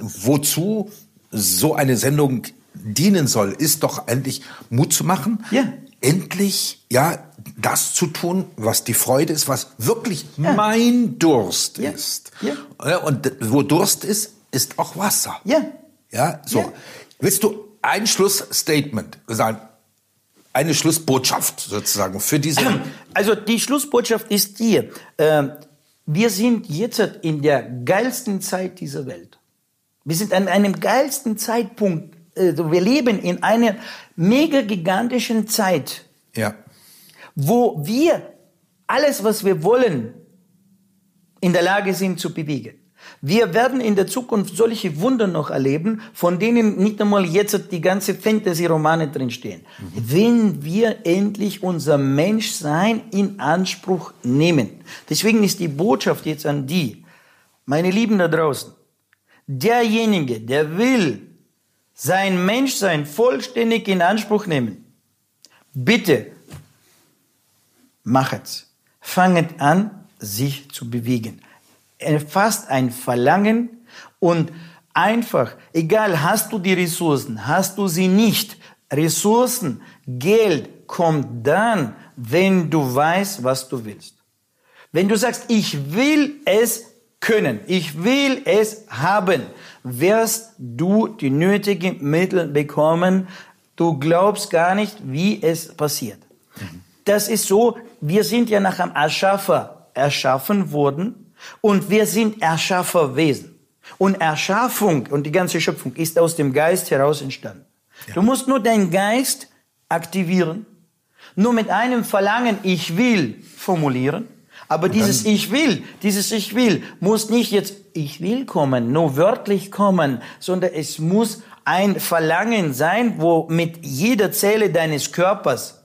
wozu so eine Sendung dienen soll, ist doch endlich Mut zu machen. Ja. Endlich, ja, das zu tun, was die Freude ist, was wirklich ja. mein Durst ja. ist. Ja. Und wo Durst ist, ist auch Wasser. Ja. Ja, so. Willst du ein Schlussstatement sagen? Eine Schlussbotschaft sozusagen für diese. Also die Schlussbotschaft ist hier. Äh, wir sind jetzt in der geilsten Zeit dieser Welt. Wir sind an einem geilsten Zeitpunkt. Äh, wir leben in einer mega gigantischen Zeit. Ja. Wo wir alles, was wir wollen, in der Lage sind zu bewegen. Wir werden in der Zukunft solche Wunder noch erleben, von denen nicht einmal jetzt die ganze Fantasy-Romane drinstehen. Mhm. Wenn wir endlich unser Menschsein in Anspruch nehmen. Deswegen ist die Botschaft jetzt an die, meine Lieben da draußen, derjenige, der will sein Menschsein vollständig in Anspruch nehmen, bitte machet's. Fanget an, sich zu bewegen fast ein Verlangen und einfach, egal, hast du die Ressourcen, hast du sie nicht, Ressourcen, Geld kommt dann, wenn du weißt, was du willst. Wenn du sagst, ich will es können, ich will es haben, wirst du die nötigen Mittel bekommen. Du glaubst gar nicht, wie es passiert. Das ist so, wir sind ja nach einem Erschaffer erschaffen worden und wir sind Erschafferwesen. Und Erschaffung und die ganze Schöpfung ist aus dem Geist heraus entstanden. Ja. Du musst nur deinen Geist aktivieren, nur mit einem Verlangen, ich will, formulieren. Aber und dieses Ich will, dieses Ich will muss nicht jetzt Ich will kommen, nur wörtlich kommen, sondern es muss ein Verlangen sein, wo mit jeder Zelle deines Körpers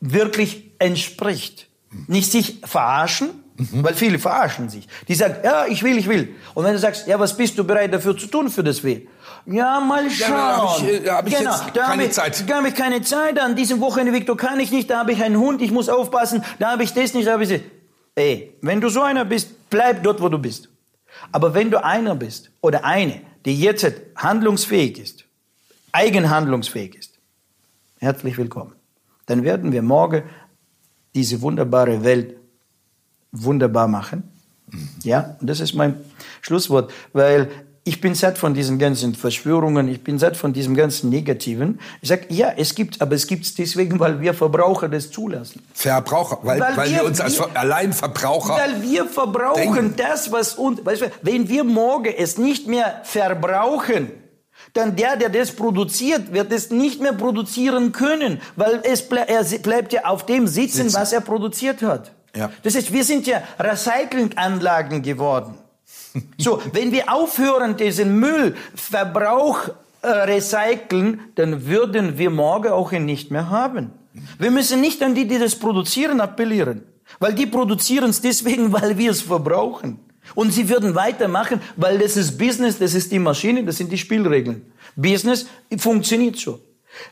wirklich entspricht. Nicht sich verarschen, mhm. weil viele verarschen sich. Die sagen, ja, ich will, ich will. Und wenn du sagst, ja, was bist du bereit dafür zu tun für das Will? Ja, mal schauen. Ja, da habe ich, hab ich genau, jetzt da keine ich, Zeit. Da habe ich keine Zeit. An diesem Wochenende, Victor, kann ich nicht. Da habe ich einen Hund, ich muss aufpassen. Da habe ich das nicht, da habe ich das. Ey, wenn du so einer bist, bleib dort, wo du bist. Aber wenn du einer bist oder eine, die jetzt handlungsfähig ist, eigenhandlungsfähig ist, herzlich willkommen. Dann werden wir morgen diese wunderbare Welt wunderbar machen. Mhm. Ja, und das ist mein Schlusswort, weil ich bin satt von diesen ganzen Verschwörungen, ich bin satt von diesem ganzen Negativen. Ich sage, ja, es gibt, aber es gibt es deswegen, weil wir Verbraucher das zulassen. Verbraucher, weil, weil, weil wir, wir, uns als wir, Alleinverbraucher. Weil wir verbrauchen denken. das, was uns, weißt du, wenn wir morgen es nicht mehr verbrauchen, dann der, der das produziert, wird es nicht mehr produzieren können, weil es ble er bleibt ja auf dem sitzen, sitzen, was er produziert hat. Ja. Das heißt, wir sind ja Recyclinganlagen geworden. So, wenn wir aufhören, diesen Müllverbrauch äh, recyceln, dann würden wir morgen auch ihn nicht mehr haben. Wir müssen nicht an die, die das produzieren, appellieren. Weil die produzieren es deswegen, weil wir es verbrauchen. Und sie würden weitermachen, weil das ist Business, das ist die Maschine, das sind die Spielregeln. Business funktioniert so.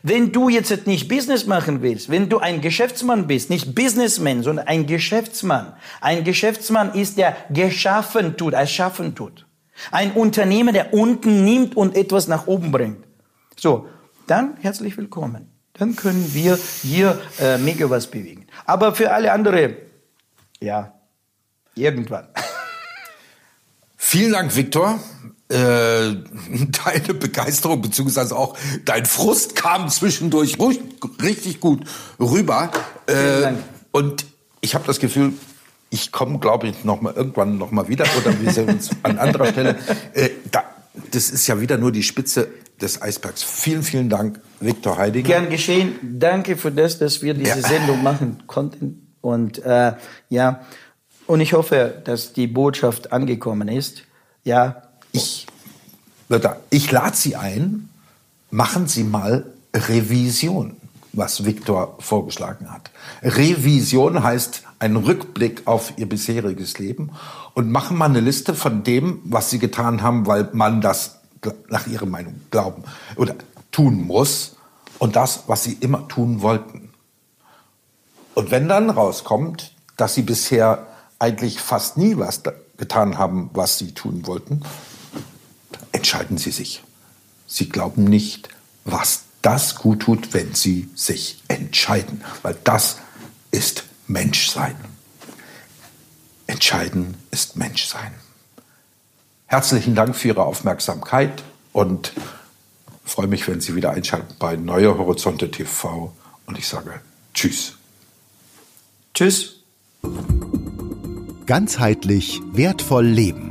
Wenn du jetzt nicht Business machen willst, wenn du ein Geschäftsmann bist, nicht Businessman, sondern ein Geschäftsmann. Ein Geschäftsmann ist, der geschaffen tut, erschaffen tut. Ein Unternehmer, der unten nimmt und etwas nach oben bringt. So, dann herzlich willkommen. Dann können wir hier äh, mega was bewegen. Aber für alle andere, ja, irgendwann. Vielen Dank, Viktor. Äh, deine Begeisterung beziehungsweise auch dein Frust kam zwischendurch richtig gut rüber. Äh, und ich habe das Gefühl, ich komme, glaube ich, noch mal irgendwann noch mal wieder oder wir sehen uns an anderer Stelle. Äh, da, das ist ja wieder nur die Spitze des Eisbergs. Vielen, vielen Dank, Viktor Heidinger. Gern geschehen. Danke für das, dass wir diese ja. Sendung machen konnten. Und äh, ja, und ich hoffe, dass die Botschaft angekommen ist. Ja, ich, ich lade Sie ein, machen Sie mal Revision, was Viktor vorgeschlagen hat. Revision heißt ein Rückblick auf Ihr bisheriges Leben und machen mal eine Liste von dem, was Sie getan haben, weil man das nach Ihrer Meinung glauben oder tun muss und das, was Sie immer tun wollten. Und wenn dann rauskommt, dass Sie bisher eigentlich fast nie was getan haben, was Sie tun wollten, entscheiden Sie sich. Sie glauben nicht, was das gut tut, wenn Sie sich entscheiden, weil das ist Menschsein. Entscheiden ist Menschsein. Herzlichen Dank für Ihre Aufmerksamkeit und freue mich, wenn Sie wieder einschalten bei Neue Horizonte TV und ich sage Tschüss. Tschüss. Ganzheitlich wertvoll leben.